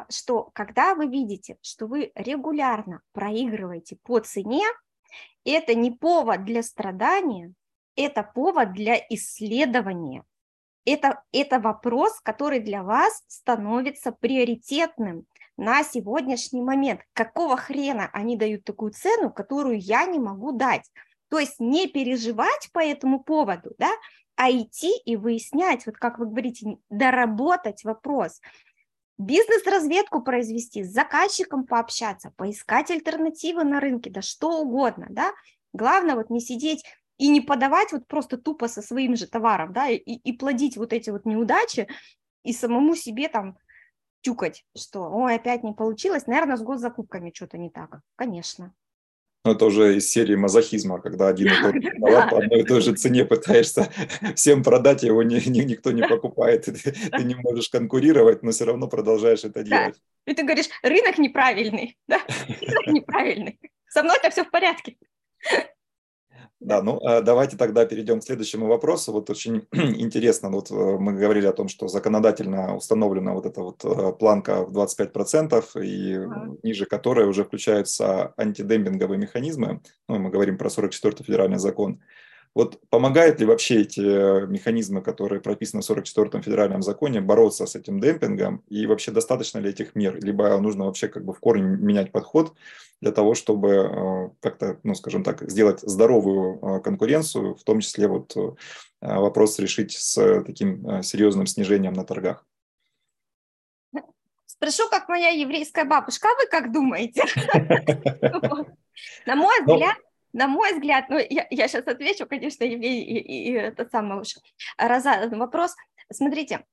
Speaker 3: что когда вы видите, что вы регулярно проигрываете по цене, это не повод для страдания, это повод для исследования. Это, это вопрос, который для вас становится приоритетным на сегодняшний момент. Какого хрена они дают такую цену, которую я не могу дать? То есть не переживать по этому поводу, да, а идти и выяснять, вот как вы говорите, доработать вопрос бизнес-разведку произвести, с заказчиком пообщаться, поискать альтернативы на рынке, да что угодно, да. Главное вот не сидеть и не подавать вот просто тупо со своим же товаром, да, и, и плодить вот эти вот неудачи и самому себе там тюкать, что, ой, опять не получилось, наверное, с госзакупками что-то не так. Конечно.
Speaker 2: Ну, это уже из серии мазохизма, когда один и тот же товар по одной и той же цене пытаешься всем продать, его ни, ни, никто не покупает, ты, ты не можешь конкурировать, но все равно продолжаешь это делать.
Speaker 3: И ты говоришь, рынок неправильный, да, рынок неправильный, со мной это все в порядке.
Speaker 2: Да, ну а давайте тогда перейдем к следующему вопросу. Вот очень интересно, вот э, мы говорили о том, что законодательно установлена вот эта вот э, планка в 25%, и ниже которой уже включаются антидемпинговые механизмы. Ну, мы говорим про 44-й федеральный закон. Вот помогают ли вообще эти э, механизмы, которые прописаны в 44-м федеральном законе, бороться с этим демпингом? И вообще достаточно ли этих мер? Либо нужно вообще как бы в корне менять подход для того, чтобы э, как-то, ну, скажем так, сделать здоровую э, конкуренцию, в том числе вот вопрос решить с таким серьезным снижением на торгах?
Speaker 3: Спрошу, как моя еврейская бабушка, а вы как думаете? На мой ну, взгляд, на мой взгляд, ну, я, я сейчас отвечу, конечно, Евгений, и, и, и это самый уж раза, вопрос. Смотрите,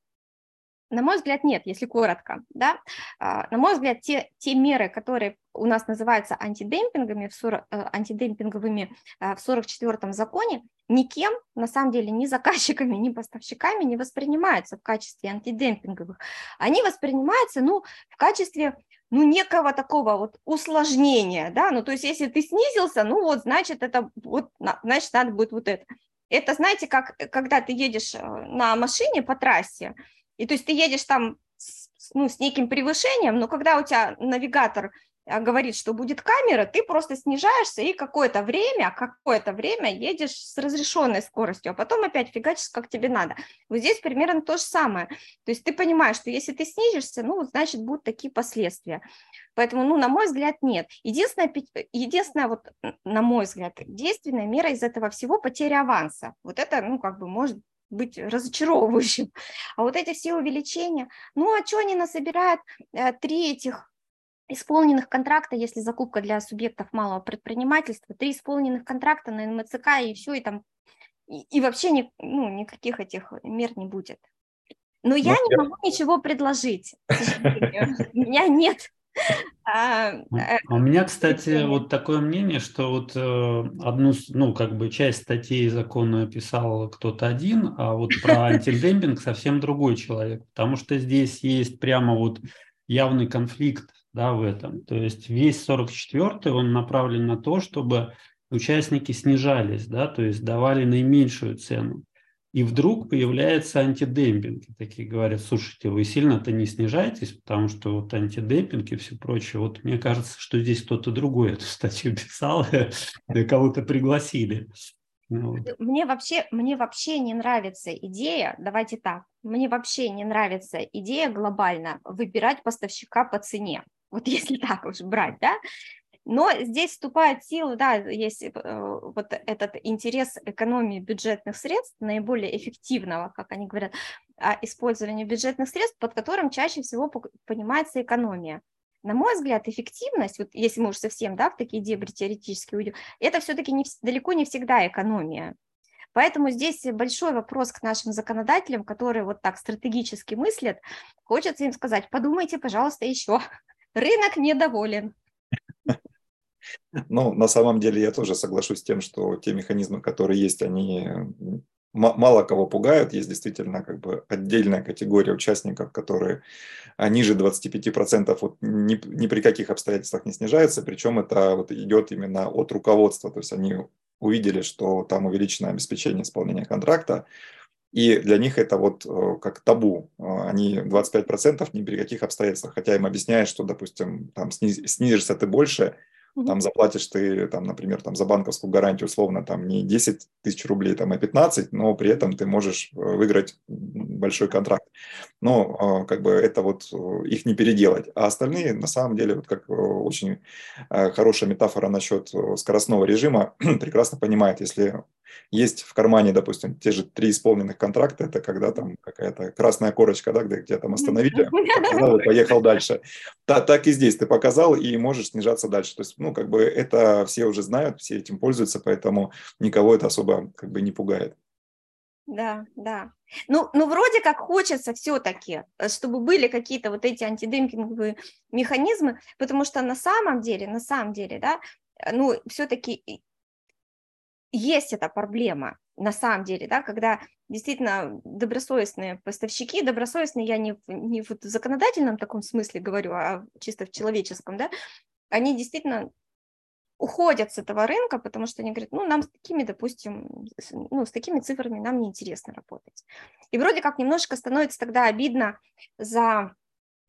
Speaker 3: на мой взгляд, нет, если коротко. Да? А, на мой взгляд, те, те меры, которые у нас называются антидемпингами, в 40, э, антидемпинговыми э, в 44-м законе, никем, на самом деле, ни заказчиками, ни поставщиками не воспринимаются в качестве антидемпинговых. Они воспринимаются ну, в качестве ну, некого такого вот усложнения, да, ну, то есть если ты снизился, ну, вот, значит, это, вот, значит, надо будет вот это. Это, знаете, как когда ты едешь э, на машине по трассе, и то есть ты едешь там с, ну, с неким превышением, но когда у тебя навигатор говорит, что будет камера, ты просто снижаешься и какое-то время, какое-то время едешь с разрешенной скоростью, а потом опять фигачишь, как тебе надо. Вот здесь примерно то же самое. То есть ты понимаешь, что если ты снизишься, ну, значит, будут такие последствия. Поэтому, ну, на мой взгляд, нет. Единственное, единственное вот, на мой взгляд, действенная мера из этого всего потеря аванса. Вот это, ну, как бы может быть разочаровывающим. А вот эти все увеличения, ну, а что они насобирают э, три этих исполненных контракта, если закупка для субъектов малого предпринимательства, три исполненных контракта на НМЦК и все, и там, и, и вообще ни, ну, никаких этих мер не будет. Но я не могу ничего предложить, У меня нет
Speaker 1: а, э, а у меня, кстати, вот такое мнение, что вот э, одну, ну, как бы часть статей закона писал кто-то один, а вот про антидемпинг совсем другой человек, потому что здесь есть прямо вот явный конфликт да, в этом. То есть весь 44-й, он направлен на то, чтобы участники снижались, да, то есть давали наименьшую цену. И вдруг появляется антидемпинг. И такие говорят, слушайте, вы сильно-то не снижаетесь, потому что вот антидемпинг и все прочее. Вот мне кажется, что здесь кто-то другой эту статью писал, кого-то пригласили.
Speaker 3: Мне, вообще, мне вообще не нравится идея, давайте так, мне вообще не нравится идея глобально выбирать поставщика по цене. Вот если так уж брать, да, но здесь вступает в силу, да, есть э, вот этот интерес экономии бюджетных средств, наиболее эффективного, как они говорят, а, использования бюджетных средств, под которым чаще всего понимается экономия. На мой взгляд, эффективность, вот если мы уж совсем да, в такие дебри теоретически уйдем, это все-таки не, далеко не всегда экономия. Поэтому здесь большой вопрос к нашим законодателям, которые вот так стратегически мыслят. Хочется им сказать, подумайте, пожалуйста, еще. Рынок недоволен.
Speaker 2: Ну, на самом деле я тоже соглашусь с тем, что те механизмы, которые есть, они мало кого пугают. Есть действительно как бы отдельная категория участников, которые ниже 25% вот ни, ни при каких обстоятельствах не снижаются, причем это вот идет именно от руководства, то есть они увидели, что там увеличено обеспечение исполнения контракта, и для них это вот э, как табу. Э, они 25% ни при каких обстоятельствах, хотя им объясняют, что, допустим, там снизишься ты больше, там заплатишь ты, там, например, там, за банковскую гарантию условно там не 10 тысяч рублей, там, а 15, но при этом ты можешь э, выиграть большой контракт. Но как бы это вот их не переделать. А остальные, на самом деле, вот как очень хорошая метафора насчет скоростного режима, прекрасно понимает, если есть в кармане, допустим, те же три исполненных контракта, это когда там какая-то красная корочка, да, где, где там остановили, показал и поехал дальше. Та, так и здесь ты показал и можешь снижаться дальше. То есть, ну, как бы это все уже знают, все этим пользуются, поэтому никого это особо как бы не пугает.
Speaker 3: Да, да. Ну, ну, вроде как хочется все-таки, э, чтобы были какие-то вот эти антидемпинговые механизмы, потому что на самом деле, на самом деле, да, э, ну, все-таки есть эта проблема на самом деле, да, когда действительно добросовестные поставщики, добросовестные я не, не в законодательном таком смысле говорю, а чисто в человеческом, да, они действительно уходят с этого рынка, потому что они говорят, ну, нам с такими, допустим, ну, с такими цифрами нам неинтересно работать. И вроде как немножко становится тогда обидно за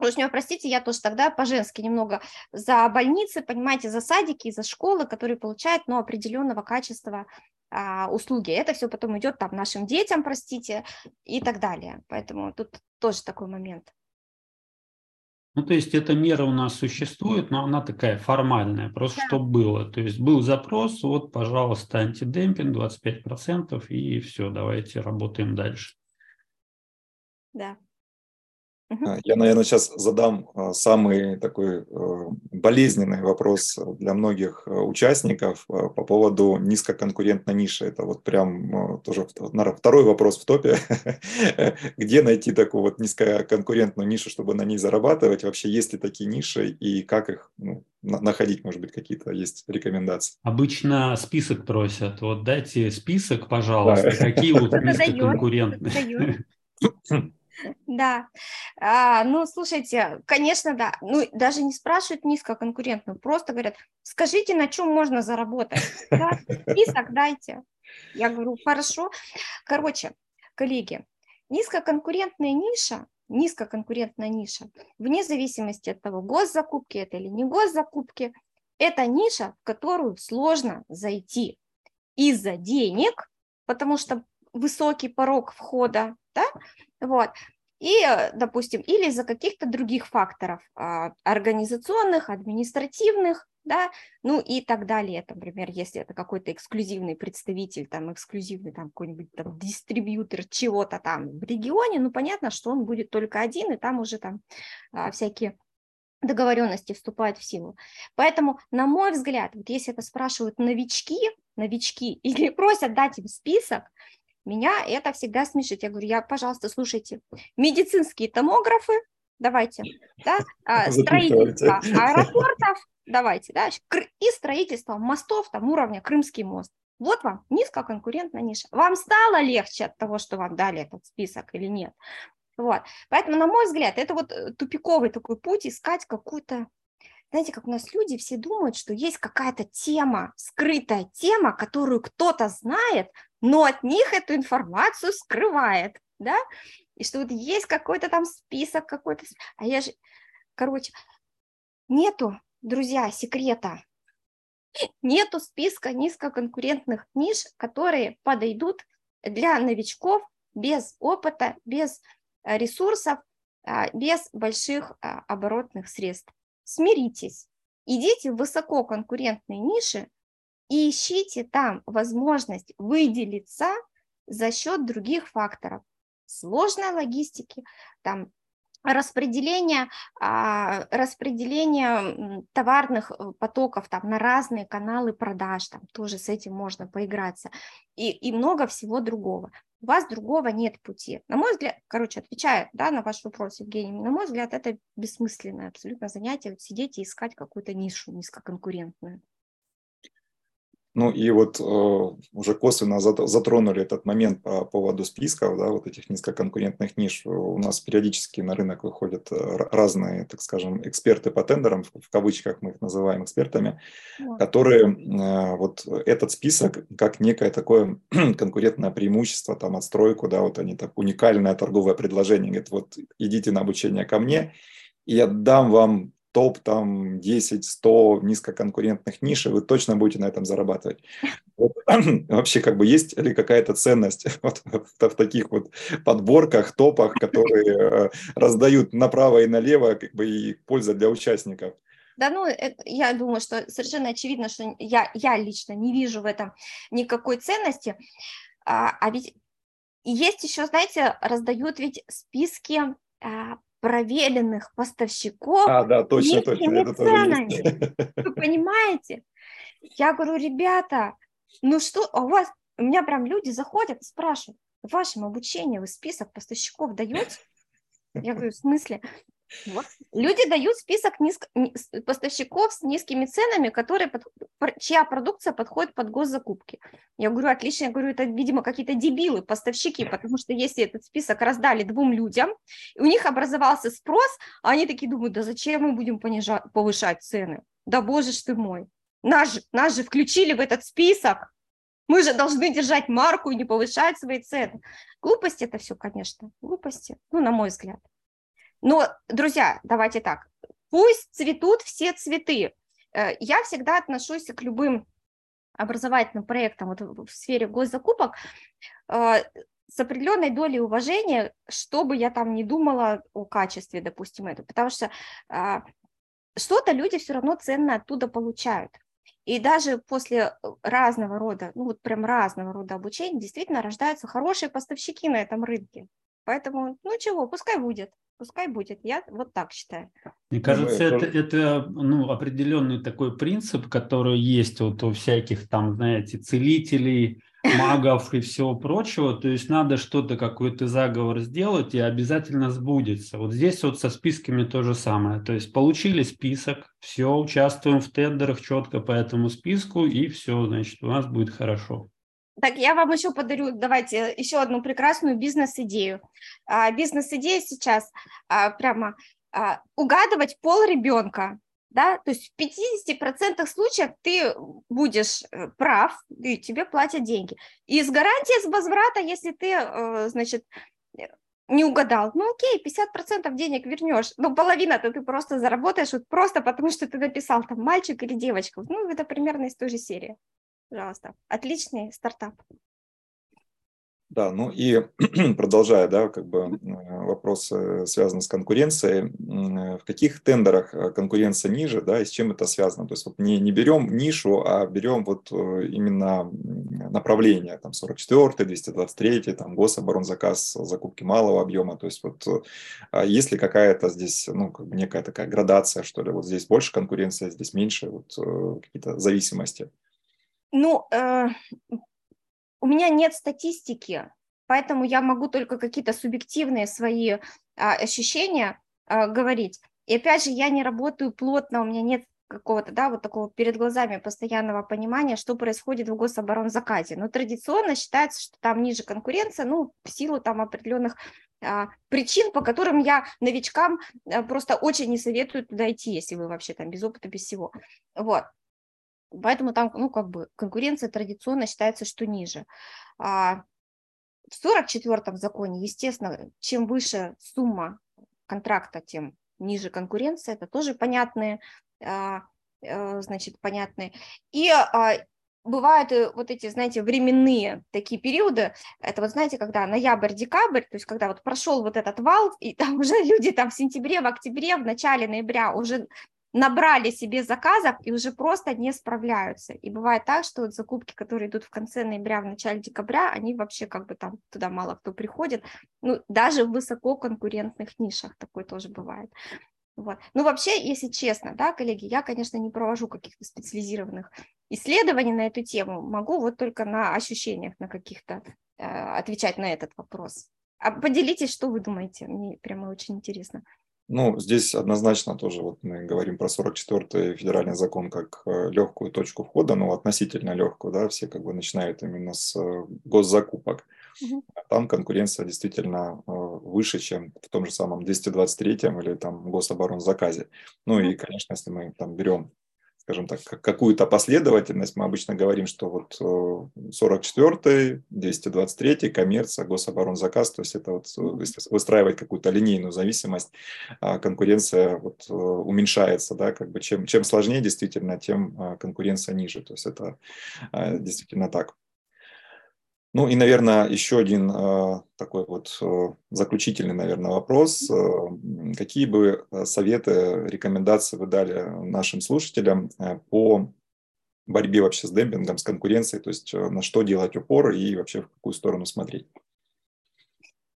Speaker 3: Уж меня простите, я тоже тогда по-женски немного за больницы, понимаете, за садики, за школы, которые получают ну, определенного качества а, услуги. Это все потом идет там нашим детям, простите, и так далее. Поэтому тут тоже такой момент.
Speaker 1: Ну, то есть эта мера у нас существует, но она такая формальная, просто да. чтобы было. То есть был запрос, вот, пожалуйста, антидемпинг 25%, и все, давайте работаем дальше.
Speaker 3: Да.
Speaker 2: А, я, наверное, сейчас задам а, самый такой э, болезненный вопрос для многих э, участников а, по поводу низкоконкурентной ниши. Это вот прям тоже второй вопрос в топе. Где найти такую вот низкоконкурентную нишу, чтобы на ней зарабатывать? Вообще есть ли такие ниши и как их ну, находить, может быть, какие-то есть рекомендации?
Speaker 1: Обычно список просят. Вот дайте список, пожалуйста, какие вот низкоконкурентные.
Speaker 3: Да, а, ну, слушайте, конечно, да. Ну, даже не спрашивают низкоконкурентную, просто говорят, скажите, на чем можно заработать. Да? Список дайте. Я говорю, хорошо. Короче, коллеги, низкоконкурентная ниша, низкоконкурентная ниша, вне зависимости от того, госзакупки это или не госзакупки, это ниша, в которую сложно зайти из-за денег, потому что высокий порог входа, да, вот, и, э, допустим, или из-за каких-то других факторов, а, организационных, административных, да, ну и так далее, например, если это какой-то эксклюзивный представитель, там, эксклюзивный, там, какой-нибудь там дистрибьютор чего-то там в регионе, ну, понятно, что он будет только один, и там уже там а, всякие договоренности вступают в силу. Поэтому, на мой взгляд, вот если это спрашивают новички, новички, или просят дать им список, меня это всегда смешит. Я говорю, я, пожалуйста, слушайте, медицинские томографы, давайте, да, а, строительство аэропортов, давайте, да, и строительство мостов там уровня Крымский мост. Вот вам низкоконкурентная ниша. Вам стало легче от того, что вам дали этот список или нет? Вот. Поэтому, на мой взгляд, это вот э, тупиковый такой путь искать какую-то знаете, как у нас люди все думают, что есть какая-то тема, скрытая тема, которую кто-то знает, но от них эту информацию скрывает, да, и что вот есть какой-то там список какой-то, а я же, короче, нету, друзья, секрета, нету списка низкоконкурентных ниш, которые подойдут для новичков без опыта, без э, ресурсов, а, без больших а, оборотных средств. Смиритесь, идите в высококонкурентные ниши и ищите там возможность выделиться за счет других факторов. Сложной логистики, там распределение, а, распределение товарных э, потоков там, на разные каналы продаж, там тоже с этим можно поиграться, и, и много всего другого. У вас другого нет пути. На мой взгляд, короче, отвечая да, на ваш вопрос, Евгений, на мой взгляд, это бессмысленное абсолютно занятие, вот сидеть и искать какую-то нишу низкоконкурентную.
Speaker 2: Ну и вот э, уже косвенно затронули этот момент по поводу списков, да, вот этих низкоконкурентных ниш. У нас периодически на рынок выходят э, разные, так скажем, эксперты по тендерам, в кавычках мы их называем экспертами, да. которые э, вот этот список как некое такое конкурентное преимущество, там отстройку, да, вот они так уникальное торговое предложение, говорят, вот идите на обучение ко мне, и я дам вам топ там 10-100 низкоконкурентных ниш, и вы точно будете на этом зарабатывать. Вот, вообще, как бы есть ли какая-то ценность вот, в, в таких вот подборках, топах, которые э, раздают направо и налево, как бы и польза для участников?
Speaker 3: Да, ну, это, я думаю, что совершенно очевидно, что я, я лично не вижу в этом никакой ценности. А, а ведь есть еще, знаете, раздают ведь списки а, проверенных поставщиков
Speaker 2: а, да, точно, точно, это
Speaker 3: ценами. Вы понимаете? Я говорю, ребята, ну что, а у вас, у меня прям люди заходят и спрашивают, в вашем обучении вы список поставщиков даете? Я говорю, в смысле? Вот. Люди дают список низко, поставщиков с низкими ценами, которые под, чья продукция подходит под госзакупки. Я говорю, отлично, я говорю, это, видимо, какие-то дебилы, поставщики, потому что если этот список раздали двум людям, и у них образовался спрос, а они такие думают, да зачем мы будем понижать, повышать цены? Да боже ж ты мой, нас нас же включили в этот список, мы же должны держать марку и не повышать свои цены. Глупости это все, конечно, глупости, ну, на мой взгляд. Но, друзья, давайте так, пусть цветут все цветы. Э, я всегда отношусь к любым образовательным проектам вот в сфере госзакупок э, с определенной долей уважения, что бы я там не думала о качестве, допустим, это, потому что э, что-то люди все равно ценно оттуда получают. И даже после разного рода, ну вот прям разного рода обучения действительно рождаются хорошие поставщики на этом рынке. Поэтому, ну чего, пускай будет пускай будет. Я вот так считаю.
Speaker 1: Мне кажется, это, это ну, определенный такой принцип, который есть вот у всяких там, знаете, целителей, магов и всего прочего. То есть надо что-то, какой-то заговор сделать, и обязательно сбудется. Вот здесь вот со списками то же самое. То есть получили список, все, участвуем в тендерах четко по этому списку, и все, значит, у нас будет хорошо.
Speaker 3: Так, я вам еще подарю, давайте, еще одну прекрасную бизнес-идею. А, бизнес-идея сейчас а, прямо а, угадывать пол ребенка, да, то есть в 50% случаев ты будешь э, прав, и тебе платят деньги. И с гарантией с возврата, если ты, э, значит, не угадал, ну окей, 50% денег вернешь, но половина-то ты просто заработаешь вот просто потому, что ты написал там мальчик или девочка. Ну, это примерно из той же серии. Пожалуйста. Отличный стартап.
Speaker 2: Да, ну и продолжая, да, как бы э, вопрос связан с конкуренцией. Э, в каких тендерах э, конкуренция ниже, да, и с чем это связано? То есть вот не, не берем нишу, а берем вот именно направление, там 44 223 там гособоронзаказ, закупки малого объема. То есть вот а есть ли какая-то здесь, ну, как бы некая такая градация, что ли, вот здесь больше конкуренция, здесь меньше, вот какие-то зависимости?
Speaker 3: Ну, э, у меня нет статистики, поэтому я могу только какие-то субъективные свои а, ощущения а, говорить. И опять же, я не работаю плотно, у меня нет какого-то, да, вот такого перед глазами постоянного понимания, что происходит в гособоронзаказе. Но традиционно считается, что там ниже конкуренция, ну, в силу там определенных а, причин, по которым я новичкам а, просто очень не советую туда идти, если вы вообще там без опыта, без всего. Вот. Поэтому там, ну, как бы конкуренция традиционно считается, что ниже. А в 44-м законе, естественно, чем выше сумма контракта, тем ниже конкуренция, это тоже понятные, а, э, значит, понятные. И а, бывают э, вот эти, знаете, временные такие периоды, это вот, знаете, когда ноябрь-декабрь, то есть когда вот прошел вот этот вал, и там уже люди там в сентябре, в октябре, в начале ноября уже набрали себе заказов и уже просто не справляются. И бывает так, что вот закупки, которые идут в конце ноября, в начале декабря, они вообще как бы там туда мало кто приходит. Ну, даже в высококонкурентных нишах такое тоже бывает. Вот. Ну, вообще, если честно, да, коллеги, я, конечно, не провожу каких-то специализированных исследований на эту тему, могу вот только на ощущениях на каких-то э, отвечать на этот вопрос. А поделитесь, что вы думаете, мне прямо очень интересно.
Speaker 2: Ну, здесь однозначно тоже вот мы говорим про 44-й федеральный закон как э, легкую точку входа, но относительно легкую, да, все как бы начинают именно с э, госзакупок. Угу. Там конкуренция действительно э, выше, чем в том же самом 223-м или там гособоронзаказе. Ну и, конечно, если мы там берем скажем так, какую-то последовательность. Мы обычно говорим, что вот 44-й, 223-й, коммерция, гособоронзаказ, то есть это вот э, если выстраивать какую-то линейную зависимость, а, конкуренция вот э, уменьшается, да, как бы чем, чем сложнее действительно, тем а, конкуренция ниже, то есть это а, действительно так. Ну и, наверное, еще один э, такой вот заключительный, наверное, вопрос. Какие бы э, советы, рекомендации вы дали нашим слушателям э, по борьбе вообще с демпингом, с конкуренцией, то есть э, на что делать упор и вообще в какую сторону смотреть?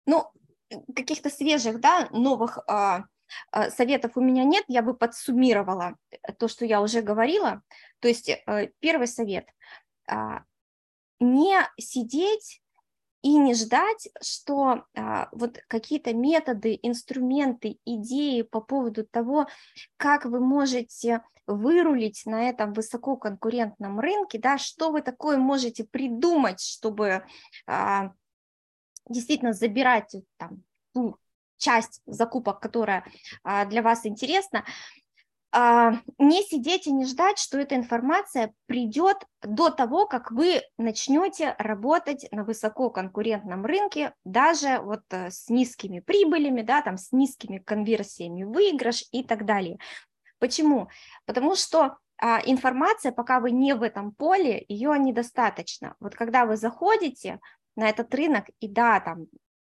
Speaker 3: Ну, каких-то свежих, да, новых э, советов у меня нет, я бы подсуммировала то, что я уже говорила. То есть первый совет не сидеть и не ждать, что а, вот какие-то методы, инструменты, идеи по поводу того, как вы можете вырулить на этом высококонкурентном рынке, да, что вы такое можете придумать, чтобы а, действительно забирать там, ту часть закупок, которая а, для вас интересна, не сидеть и не ждать, что эта информация придет до того, как вы начнете работать на высококонкурентном рынке, даже вот э, с низкими прибылями, да, там с низкими конверсиями выигрыш и так далее. Почему? Потому что а, информация, пока вы не в этом поле, ее недостаточно. Вот когда вы заходите на этот рынок, и да, там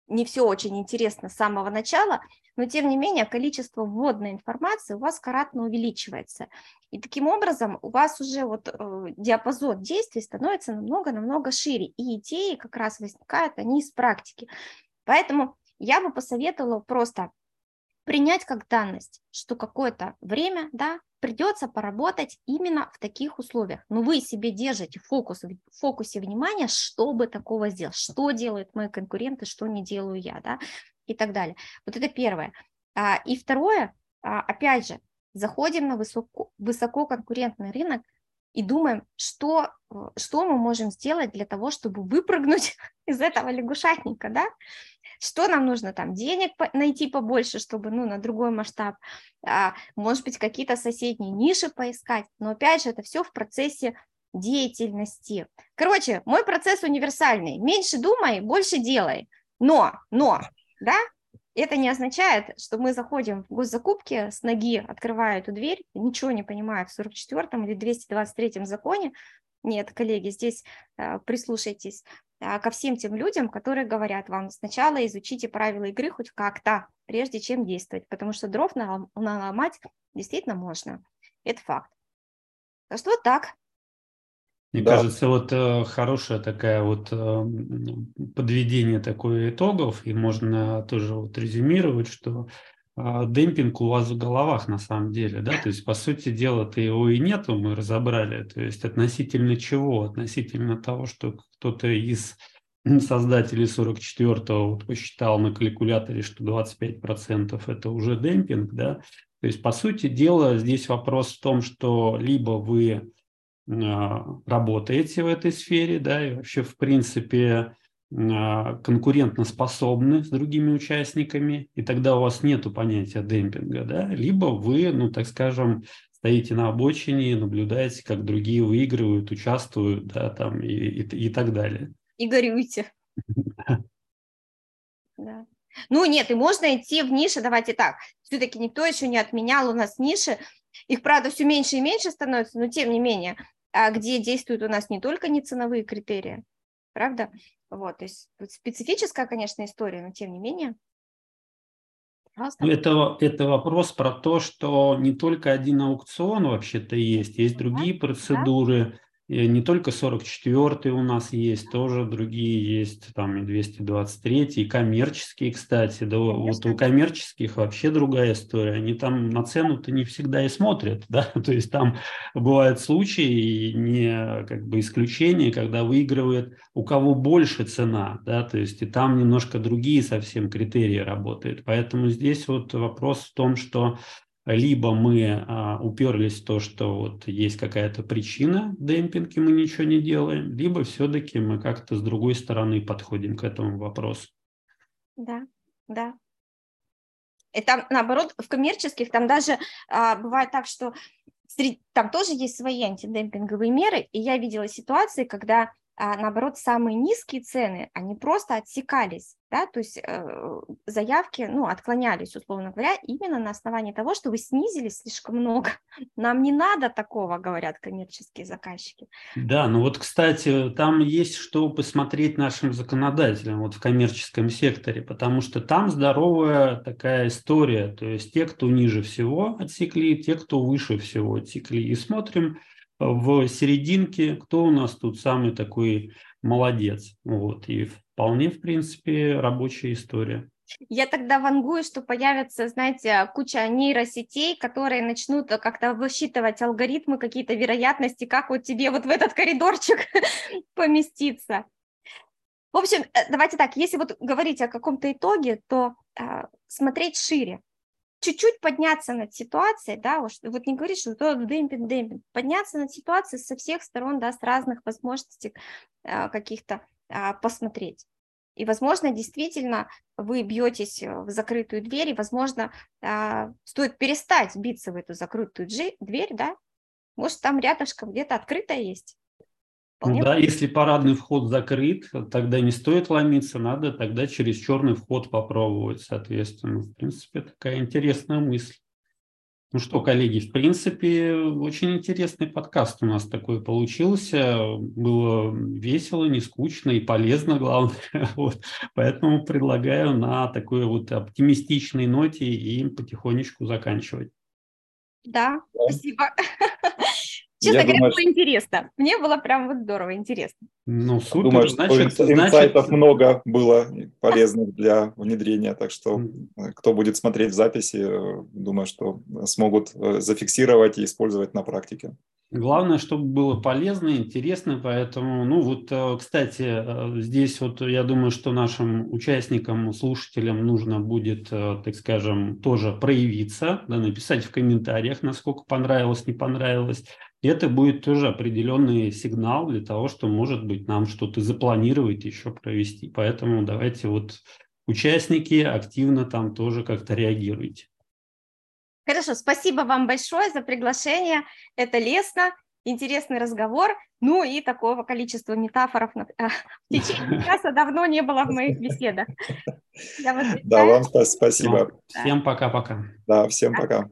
Speaker 3: не все очень интересно с самого начала, но тем не менее количество вводной информации у вас кратно увеличивается. И таким образом у вас уже вот э, диапазон действий становится намного-намного шире, и идеи как раз возникают, они из практики. Поэтому я бы посоветовала просто принять как данность, что какое-то время, да, придется поработать именно в таких условиях. Но вы себе держите фокус, в фокусе внимания, чтобы такого сделать, что делают мои конкуренты, что не делаю я, да, и так далее. Вот это первое. А, и второе, а, опять же, заходим на высоко, высококонкурентный рынок и думаем, что, что мы можем сделать для того, чтобы выпрыгнуть из этого лягушатника, да? Что нам нужно там, денег найти побольше, чтобы, ну, на другой масштаб, а, может быть, какие-то соседние ниши поискать, но опять же, это все в процессе деятельности. Короче, мой процесс универсальный. Меньше думай, больше делай. Но, но, да, это не означает, что мы заходим в госзакупки с ноги, открывая эту дверь, ничего не понимая в 44 или 223 законе. Нет, коллеги, здесь э, прислушайтесь ко всем тем людям, которые говорят вам, сначала изучите правила игры хоть как-то, прежде чем действовать, потому что дров наломать действительно можно. Это факт. Так что вот так.
Speaker 1: Мне да. кажется, вот э, хорошая такая вот э, подведение такой итогов, и можно тоже вот резюмировать, что демпинг у вас в головах на самом деле, да, то есть по сути дела-то его и нету, мы разобрали, то есть относительно чего? Относительно того, что кто-то из создателей 44-го вот посчитал на калькуляторе, что 25% это уже демпинг, да, то есть по сути дела здесь вопрос в том, что либо вы а, работаете в этой сфере, да, и вообще, в принципе, а, конкурентоспособны с другими участниками, и тогда у вас нет понятия демпинга, да, либо вы, ну, так скажем, стоите на обочине, наблюдаете, как другие выигрывают, участвуют, да, там, и, и, и так далее.
Speaker 3: И горюете. Да. Ну, нет, и можно идти в ниши, давайте так, все-таки никто еще не отменял у нас ниши, их, правда, все меньше и меньше становится, но тем не менее, а где действуют у нас не только неценовые критерии, правда? Вот, то есть специфическая, конечно, история, но тем не менее.
Speaker 1: Ну, это, это вопрос про то, что не только один аукцион вообще-то есть, есть другие да, процедуры, да не только 44 у нас есть, тоже другие есть, там и 223, и коммерческие, кстати. Да, вот у коммерческих вообще другая история. Они там на цену-то не всегда и смотрят, да, то есть там бывают случаи, не как бы исключения, когда выигрывает у кого больше цена, да, то есть и там немножко другие совсем критерии работают. Поэтому здесь вот вопрос в том, что либо мы а, уперлись в то, что вот есть какая-то причина демпинга, мы ничего не делаем, либо все-таки мы как-то с другой стороны подходим к этому вопросу.
Speaker 3: Да, да. И там, наоборот, в коммерческих там даже а, бывает так, что среди, там тоже есть свои антидемпинговые меры, и я видела ситуации, когда наоборот, самые низкие цены, они просто отсекались, да, то есть э, заявки, ну, отклонялись, условно говоря, именно на основании того, что вы снизились слишком много. Нам не надо такого, говорят коммерческие заказчики.
Speaker 1: Да, ну вот, кстати, там есть что посмотреть нашим законодателям вот в коммерческом секторе, потому что там здоровая такая история, то есть те, кто ниже всего отсекли, те, кто выше всего отсекли. И смотрим, в серединке, кто у нас тут самый такой молодец. Вот. И вполне, в принципе, рабочая история.
Speaker 3: Я тогда вангую, что появится, знаете, куча нейросетей, которые начнут как-то высчитывать алгоритмы, какие-то вероятности, как вот тебе вот в этот коридорчик поместиться. В общем, э, давайте так, если вот говорить о каком-то итоге, то э, смотреть шире чуть-чуть подняться над ситуацией, да, вот не говоришь, что вот демпинг, демпинг, подняться над ситуацией со всех сторон, да, с разных возможностей а, каких-то а, посмотреть. И, возможно, действительно вы бьетесь в закрытую дверь, и, возможно, а, стоит перестать биться в эту закрытую дверь, да, может, там рядышком где-то открытая есть.
Speaker 1: Ну да, если парадный вход закрыт, тогда не стоит ломиться, надо тогда через черный вход попробовать, соответственно. В принципе, такая интересная мысль. Ну что, коллеги, в принципе, очень интересный подкаст у нас такой получился. Было весело, не скучно и полезно, главное. Вот. Поэтому предлагаю на такой вот оптимистичной ноте и потихонечку заканчивать.
Speaker 3: Да, да. спасибо. Честно я говоря, думаю, было интересно. Мне было прям вот здорово интересно.
Speaker 2: Ну, супер. Думаю, значит, что инсайтов значит... много было полезных для внедрения, так что кто будет смотреть в записи, думаю, что смогут э, зафиксировать и использовать на практике.
Speaker 1: Главное, чтобы было полезно, интересно, поэтому, ну вот, э, кстати, э, здесь вот я думаю, что нашим участникам, слушателям нужно будет, э, так скажем, тоже проявиться, да, написать в комментариях, насколько понравилось, не понравилось. И это будет тоже определенный сигнал для того, что, может быть, нам что-то запланировать еще провести. Поэтому давайте вот участники активно там тоже как-то реагируйте.
Speaker 3: Хорошо, спасибо вам большое за приглашение. Это лестно, интересный разговор. Ну и такого количества метафоров в течение часа давно не было в моих беседах.
Speaker 2: Да, вам спасибо.
Speaker 1: Всем пока-пока.
Speaker 2: Да, всем пока.